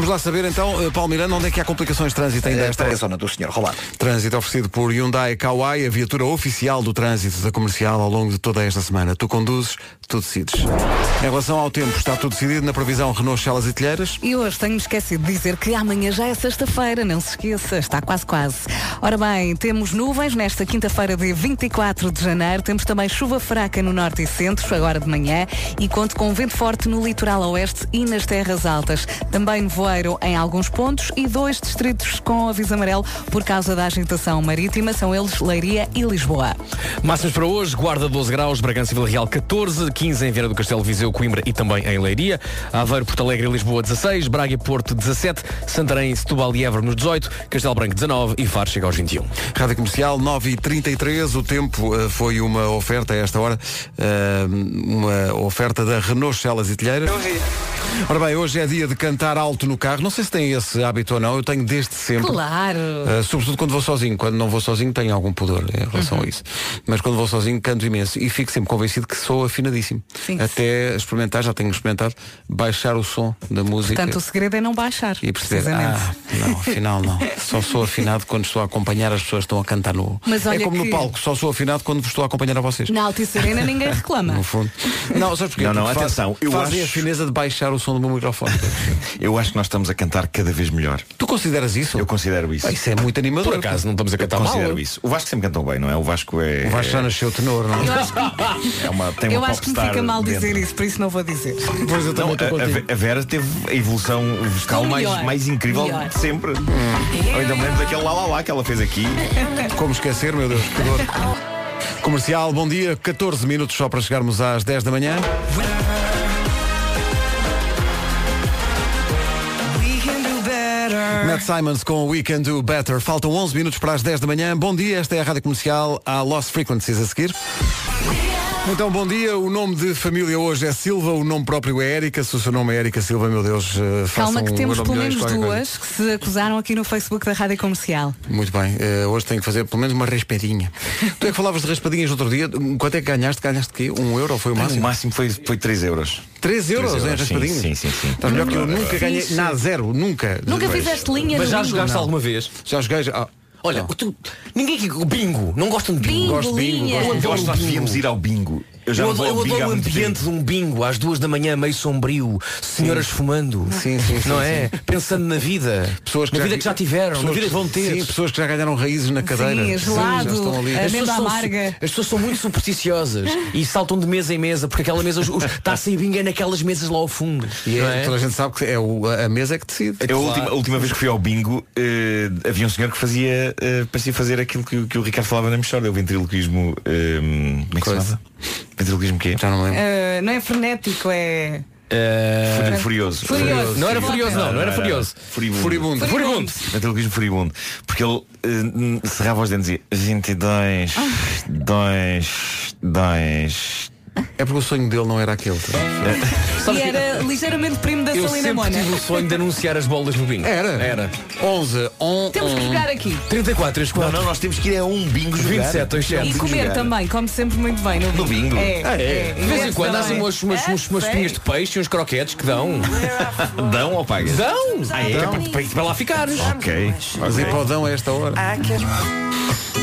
Speaker 3: Vamos lá saber então, eh, Paulo Miranda, onde é que há complicações de trânsito ainda esta
Speaker 4: É a zona do Senhor Rolando.
Speaker 3: Trânsito oferecido por Hyundai Kauai, a viatura oficial do trânsito da comercial ao longo de toda esta semana. Tu conduzes, tu decides. Em relação ao tempo, está tudo decidido na previsão Renault Celas e Telheiras.
Speaker 1: E hoje tenho esquecido de dizer que amanhã já é sexta-feira, não se esqueça, está quase quase. Ora bem, temos nuvens nesta quinta-feira de 24 de janeiro, temos também chuva fraca no norte e centro, agora de manhã, e conto com vento forte no litoral oeste e nas terras altas. Também nevoeiro em alguns pontos e dois distritos com aviso amarelo por causa da agitação marítima, são eles Leiria e Lisboa.
Speaker 8: Máximas para hoje, Guarda 12 graus, Bragança e Vila Real 14, 15 em Viana do Castelo, Viseu, Coimbra e também em Leiria, Aveiro, Porto Alegre e Lisboa 16, Braga e Porto 17, Santarém, Setúbal e Évora nos 18, Castelo Branco 19 e Faro chega aos 21.
Speaker 3: Rádio Comercial 9h33, o tempo eh, foi uma oferta a esta hora, eh, uma oferta da Renault Celas e Telheiras. Ora bem, hoje é dia de cantar alto no carro. Não sei se tem esse hábito ou não, eu tenho desde sempre.
Speaker 1: Claro.
Speaker 3: Uh, sobretudo quando vou sozinho. Quando não vou sozinho tenho algum pudor em relação
Speaker 1: Uhum.
Speaker 3: a isso. Mas quando vou sozinho canto imenso e fico sempre convencido que sou afinadíssimo.
Speaker 1: Sim.
Speaker 3: Até experimentar, já tenho experimentado, baixar o som da música.
Speaker 1: Portanto, o segredo é não baixar.
Speaker 3: E perceber,
Speaker 1: precisamente.
Speaker 3: ah, não, afinal não. Só sou afinado quando estou a acompanhar as pessoas que estão a cantar no.
Speaker 1: Mas olha
Speaker 3: é como
Speaker 1: que-
Speaker 3: no palco, só sou afinado quando vos estou a acompanhar a vocês.
Speaker 1: Na Altice Arena ninguém reclama.
Speaker 3: No fundo. Não, sabes porquê?
Speaker 12: Não, não,
Speaker 3: Porque faz-
Speaker 12: atenção, eu
Speaker 3: fazem
Speaker 12: acho-
Speaker 3: a fineza de baixar o som do meu microfone.
Speaker 12: Eu acho que nós estamos a cantar cada vez melhor.
Speaker 3: Tu consideras isso?
Speaker 12: Eu considero isso.
Speaker 3: Ah, isso é muito animador.
Speaker 8: Por acaso não estamos a
Speaker 12: Eu
Speaker 8: cantar mal.
Speaker 12: considero isso. O Vasco sempre cantou bem, não é? O Vasco é.
Speaker 3: O Vasco já nasceu tenor, não
Speaker 1: Eu
Speaker 3: é?
Speaker 1: acho que,
Speaker 12: é uma, tem
Speaker 1: eu
Speaker 12: uma
Speaker 1: acho que me fica mal
Speaker 12: dentro.
Speaker 1: dizer isso, por isso não vou dizer.
Speaker 3: Pois eu
Speaker 12: Não, a, a Vera teve a evolução vocal mais, mais incrível
Speaker 1: Melhor.
Speaker 12: de sempre. Eu ainda me lembro daquele lá lá lá que ela fez aqui.
Speaker 3: Como esquecer, meu Deus, que dor. Comercial, bom dia. 14 minutos só para chegarmos às 10 da manhã. Matt Simons com We Can Do Better. Faltam 11 minutos para as 10 da manhã. Bom dia, esta é a Rádio Comercial. Há Lost Frequencies a seguir. Então, bom dia. O nome de família hoje é Silva, o nome próprio é Érica. Se o seu nome é Érica Silva, meu Deus, eh,
Speaker 1: Calma que temos pelo menos duas que se acusaram aqui no Facebook da Rádio Comercial.
Speaker 3: Muito bem. Eh, hoje tenho que fazer pelo menos uma raspadinha. tu é que falavas de raspadinhas outro dia. Quanto é que ganhaste? Ganhaste quê? Um euro foi o
Speaker 12: O
Speaker 3: máximo?
Speaker 12: máximo foi, foi 3 euros.
Speaker 3: 3 euros
Speaker 12: Três
Speaker 3: em
Speaker 12: euros, sim,
Speaker 3: raspadinhas?
Speaker 12: sim, sim, sim.
Speaker 3: Estás melhor que eu.
Speaker 12: Nunca
Speaker 3: ganhei. Nada, zero. Nunca.
Speaker 1: Nunca fizeste linha
Speaker 8: Mas já jogaste alguma vez?
Speaker 3: Já joguei. já- ah,
Speaker 8: Olha, tu, ninguém aqui. O bingo. Não gostam de bingo.
Speaker 1: Bingo,
Speaker 3: Gosto de bingo,
Speaker 1: linha.
Speaker 3: gosto
Speaker 12: Eu acho que nós
Speaker 8: bingo.
Speaker 12: devíamos ir ao bingo. Eu já
Speaker 8: Eu adoro, eu adoro o ambiente de um bingo às duas da manhã, meio sombrio, senhoras fumando.
Speaker 3: Sim, sim, sim,
Speaker 8: Não
Speaker 3: sim.
Speaker 8: é? Pensando na vida.
Speaker 3: Pessoas que
Speaker 8: na
Speaker 3: já-
Speaker 8: vida que já tiveram,
Speaker 3: pessoas
Speaker 8: na vida que vão ter.
Speaker 3: Sim, pessoas que já ganharam raízes na cadeira.
Speaker 1: Sim, gelado,
Speaker 3: já estão ali.
Speaker 1: a
Speaker 8: As pessoas,
Speaker 1: amêndoa
Speaker 8: são,
Speaker 1: amarga.
Speaker 8: as pessoas são muito supersticiosas e saltam de mesa em mesa, porque aquela mesa está a sair bingo é naquelas mesas lá ao fundo.
Speaker 3: E é-
Speaker 8: é?
Speaker 3: toda a gente sabe que é o- a mesa é que decide.
Speaker 12: Eu, a, última, a última vez que fui ao bingo eh, havia um senhor que fazia eh, parecia fazer aquilo que, o- que o Ricardo falava na Michorda, o ventriloquismo eh, como é que se chama? Ventriloquismo quê?
Speaker 3: Já não lembro.
Speaker 1: Ah, não é frenético, é.
Speaker 12: Furi- Furioso.
Speaker 1: Furioso.
Speaker 8: não era furioso, não, não era furioso.
Speaker 12: Furibundo.
Speaker 3: Furibundo.
Speaker 8: Furibundo.
Speaker 12: Ventriloquismo furibundo. Porque ele eh, cerrava os dentes e dizia 22, 2, 2.
Speaker 3: É porque o sonho dele não era aquele.
Speaker 8: Sabe
Speaker 1: E era ligeiramente primo da
Speaker 8: Eu
Speaker 1: Salina
Speaker 8: sempre
Speaker 1: Mona.
Speaker 8: tive o sonho de anunciar as bolas no bingo.
Speaker 3: Era?
Speaker 8: Era.
Speaker 3: 11, 11.
Speaker 1: Temos que jogar aqui.
Speaker 8: 34, 34.
Speaker 12: Não, não, nós temos que ir a um bingo jogar.
Speaker 8: 27, 27.
Speaker 1: E comer também, come sempre muito bem no bingo.
Speaker 12: No bingo?
Speaker 1: É,
Speaker 12: Ah,
Speaker 1: é.
Speaker 8: De vez em quando há umas, umas, umas, umas
Speaker 1: É,
Speaker 8: espinhas de peixe e uns croquetes que dão.
Speaker 12: Dão ou pagas?
Speaker 8: Dão!
Speaker 12: Ah, é?
Speaker 8: Que para, para, para lá ficares.
Speaker 12: Ok.
Speaker 3: Mas ir para o Dão a esta hora.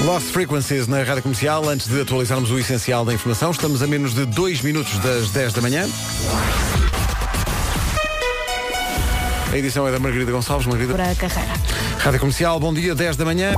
Speaker 3: Lost Frequencies na Rádio Comercial. Antes de atualizarmos o essencial da informação, estamos a menos de 2 minutos das 10 da manhã. A edição é da Margarida Gonçalves. Margarida.
Speaker 2: Para a carreira.
Speaker 3: Rádio Comercial, bom dia, 10 da manhã.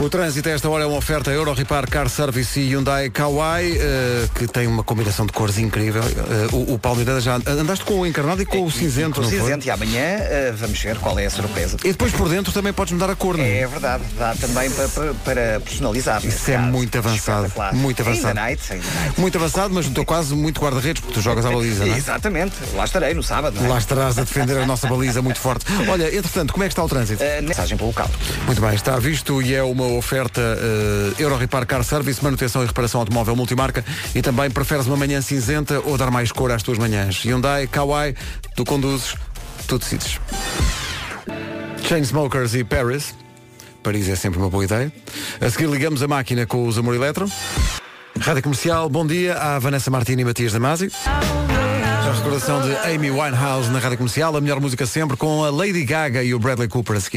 Speaker 3: O trânsito a esta hora é uma oferta Euro Repar Car Service e Hyundai Kauai, eh, que tem uma combinação de cores incrível. Eh, o, o Paulo Miranda já andaste com o encarnado e com o cinzento,
Speaker 4: Com o
Speaker 3: não foi?
Speaker 4: cinzento e amanhã eh, vamos ver qual é a surpresa.
Speaker 3: E depois por dentro também podes mudar a cor, não é?
Speaker 4: É verdade, dá também para, para, para personalizar.
Speaker 3: Isso é
Speaker 4: caso.
Speaker 3: muito avançado, muito avançado.
Speaker 4: Ainda night, ainda night.
Speaker 3: Muito avançado, mas estou quase muito guarda-redes, porque tu jogas à baliza, não é?
Speaker 4: Exatamente, lá estarei no sábado. não é?
Speaker 3: Lá estarás a defender a nossa baliza muito forte. Olha, entretanto, como é que está o trânsito?
Speaker 4: Eh, mensagem para o local.
Speaker 3: Muito bem, está visto e é oferta uh, Euro Repar Car Service, manutenção e reparação automóvel multimarca e também preferes uma manhã cinzenta ou dar mais cor às tuas manhãs. Hyundai, Kauai, tu conduzes, tu decides. Chainsmokers e Paris. Paris é sempre uma boa ideia. A seguir ligamos a máquina com os Amor Eletro. Rádio Comercial, bom dia à Vanessa Martini e Matias Damasio. A recordação de Amy Winehouse na Rádio Comercial, a melhor música sempre com a Lady Gaga e o Bradley Cooper a seguir.